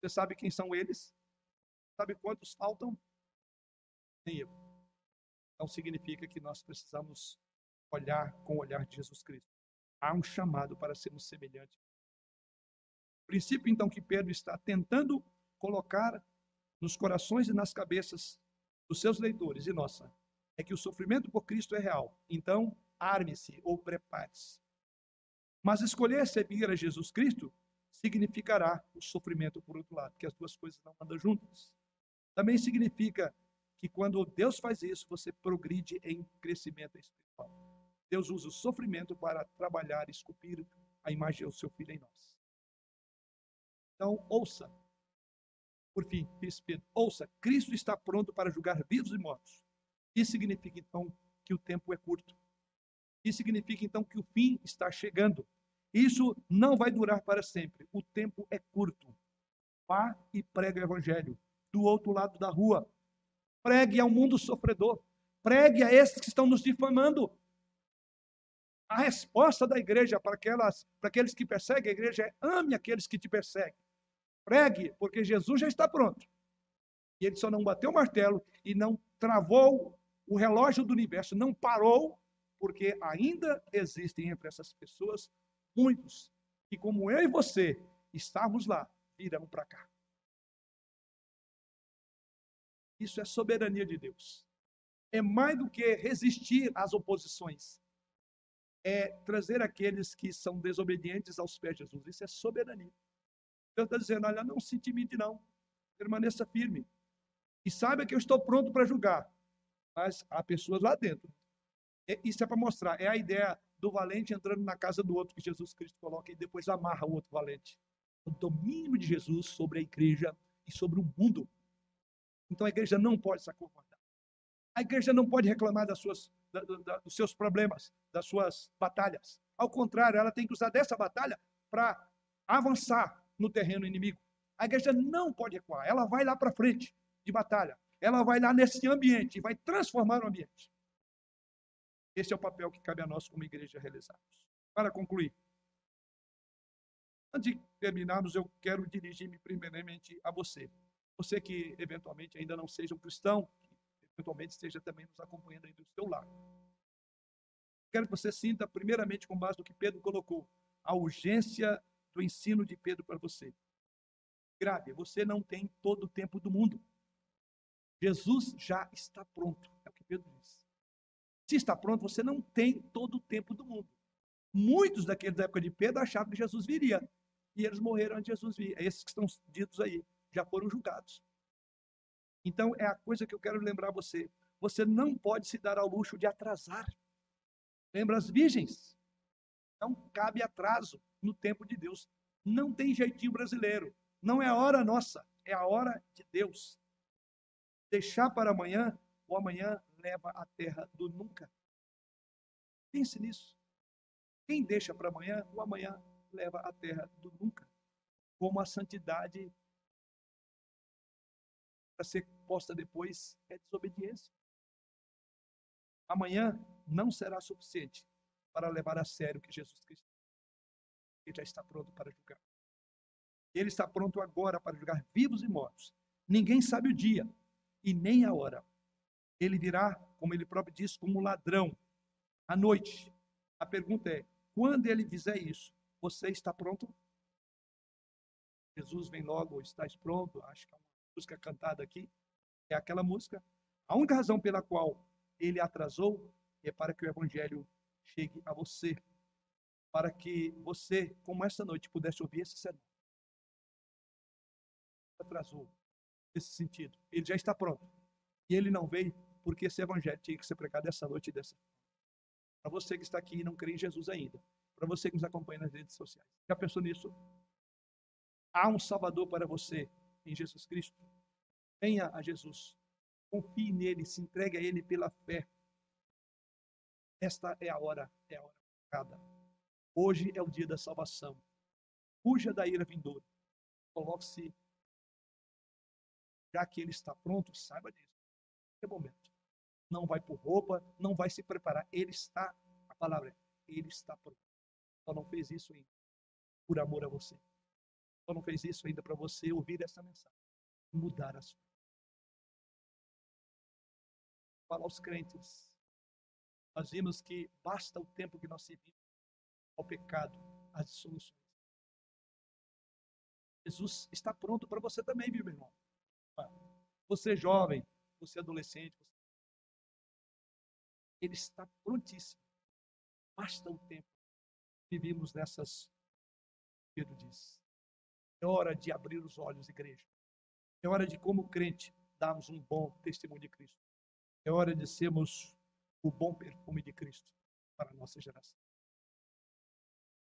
Você sabe quem são eles? Sabe quantos faltam? Nem eu. Então significa que nós precisamos olhar com o olhar de Jesus Cristo. Há um chamado para sermos semelhantes. O princípio, então, que Pedro está tentando colocar nos corações e nas cabeças dos seus leitores e nossa, é que o sofrimento por Cristo é real. Então, arme-se ou prepare-se. Mas escolher servir a Jesus Cristo significará o sofrimento por outro lado, que as duas coisas não andam juntas. Também significa que quando Deus faz isso, você progride em crescimento espiritual. Deus usa o sofrimento para trabalhar, esculpir a imagem do seu filho em nós. Então, ouça. Por fim, ouça, Cristo está pronto para julgar vivos e mortos. Isso significa então que o tempo é curto. Isso significa então que o fim está chegando. Isso não vai durar para sempre. O tempo é curto. Vá e pregue o evangelho do outro lado da rua. Pregue ao mundo sofredor. Pregue a esses que estão nos difamando. A resposta da igreja para, aquelas, para aqueles que perseguem a igreja é: ame aqueles que te perseguem. Pregue, porque Jesus já está pronto. E ele só não bateu o martelo e não travou o relógio do universo, não parou, porque ainda existem entre essas pessoas muitos que, como eu e você, estamos lá, virão para cá. Isso é soberania de Deus. É mais do que resistir às oposições. É trazer aqueles que são desobedientes aos pés de Jesus. Isso é soberania. Deus está dizendo: olha, não se intimide, não. Permaneça firme. E saiba que eu estou pronto para julgar. Mas há pessoas lá dentro. Isso é para mostrar. É a ideia do valente entrando na casa do outro que Jesus Cristo coloca e depois amarra o outro valente. O domínio de Jesus sobre a igreja e sobre o mundo. Então a igreja não pode se acomodar. A igreja não pode reclamar das suas, da, da, dos seus problemas, das suas batalhas. Ao contrário, ela tem que usar dessa batalha para avançar no terreno inimigo. A igreja não pode recuar, ela vai lá para frente de batalha. Ela vai lá nesse ambiente e vai transformar o ambiente. Esse é o papel que cabe a nós como igreja realizarmos. Para concluir, antes de terminarmos, eu quero dirigir-me primeiramente a você. Você que eventualmente ainda não seja um cristão, que eventualmente esteja também nos acompanhando aí do seu lado. Quero que você sinta, primeiramente, com base no que Pedro colocou, a urgência do ensino de Pedro para você. Grave, você não tem todo o tempo do mundo. Jesus já está pronto, é o que Pedro diz. Se está pronto, você não tem todo o tempo do mundo. Muitos daqueles da época de Pedro achavam que Jesus viria. E eles morreram antes de Jesus vir. É esses que estão ditos aí já foram julgados. Então, é a coisa que eu quero lembrar você. Você não pode se dar ao luxo de atrasar. Lembra as virgens? Não cabe atraso no tempo de Deus. Não tem jeitinho brasileiro. Não é a hora nossa, é a hora de Deus. Deixar para amanhã, o amanhã leva à terra do nunca. Pense nisso. Quem deixa para amanhã, o amanhã leva à terra do nunca. Como a santidade para ser posta depois é desobediência. Amanhã não será suficiente para levar a sério o que Jesus Cristo ele já está pronto para julgar. Ele está pronto agora para julgar vivos e mortos. Ninguém sabe o dia e nem a hora. Ele virá, como ele próprio diz, como ladrão à noite. A pergunta é: quando ele fizer isso, você está pronto? Jesus vem logo, estás pronto? Acho que é uma música cantada aqui, é aquela música. A única razão pela qual ele atrasou é para que o evangelho chegue a você, para que você, como esta noite, pudesse ouvir esse sermão. Atrasou nesse sentido. Ele já está pronto. E ele não veio porque esse evangelho tinha que ser pregado essa noite e dessa Para você que está aqui e não crê em Jesus ainda, para você que nos acompanha nas redes sociais. Já pensou nisso? Há um Salvador para você em Jesus Cristo. Venha a Jesus. Confie nele, se entregue a ele pela fé. Esta é a hora, é a hora marcada. Hoje é o dia da salvação. Fuja da ira vindoura. Coloque-se. Já que ele está pronto, saiba disso. É momento. Não vai por roupa, não vai se preparar. Ele está, a palavra é, ele está pronto. Só não fez isso ainda por amor a você. Não fez isso ainda para você ouvir essa mensagem. Mudar a sua. Fala aos crentes. Nós vimos que basta o tempo que nós servimos ao pecado, às dissoluções. Jesus está pronto para você também, meu irmão. Você é jovem, você é adolescente, você... ele está prontíssimo. Basta o tempo vivimos nessas, Pedro diz. É hora de abrir os olhos, igreja. É hora de, como crente, darmos um bom testemunho de Cristo. É hora de sermos o bom perfume de Cristo para a nossa geração.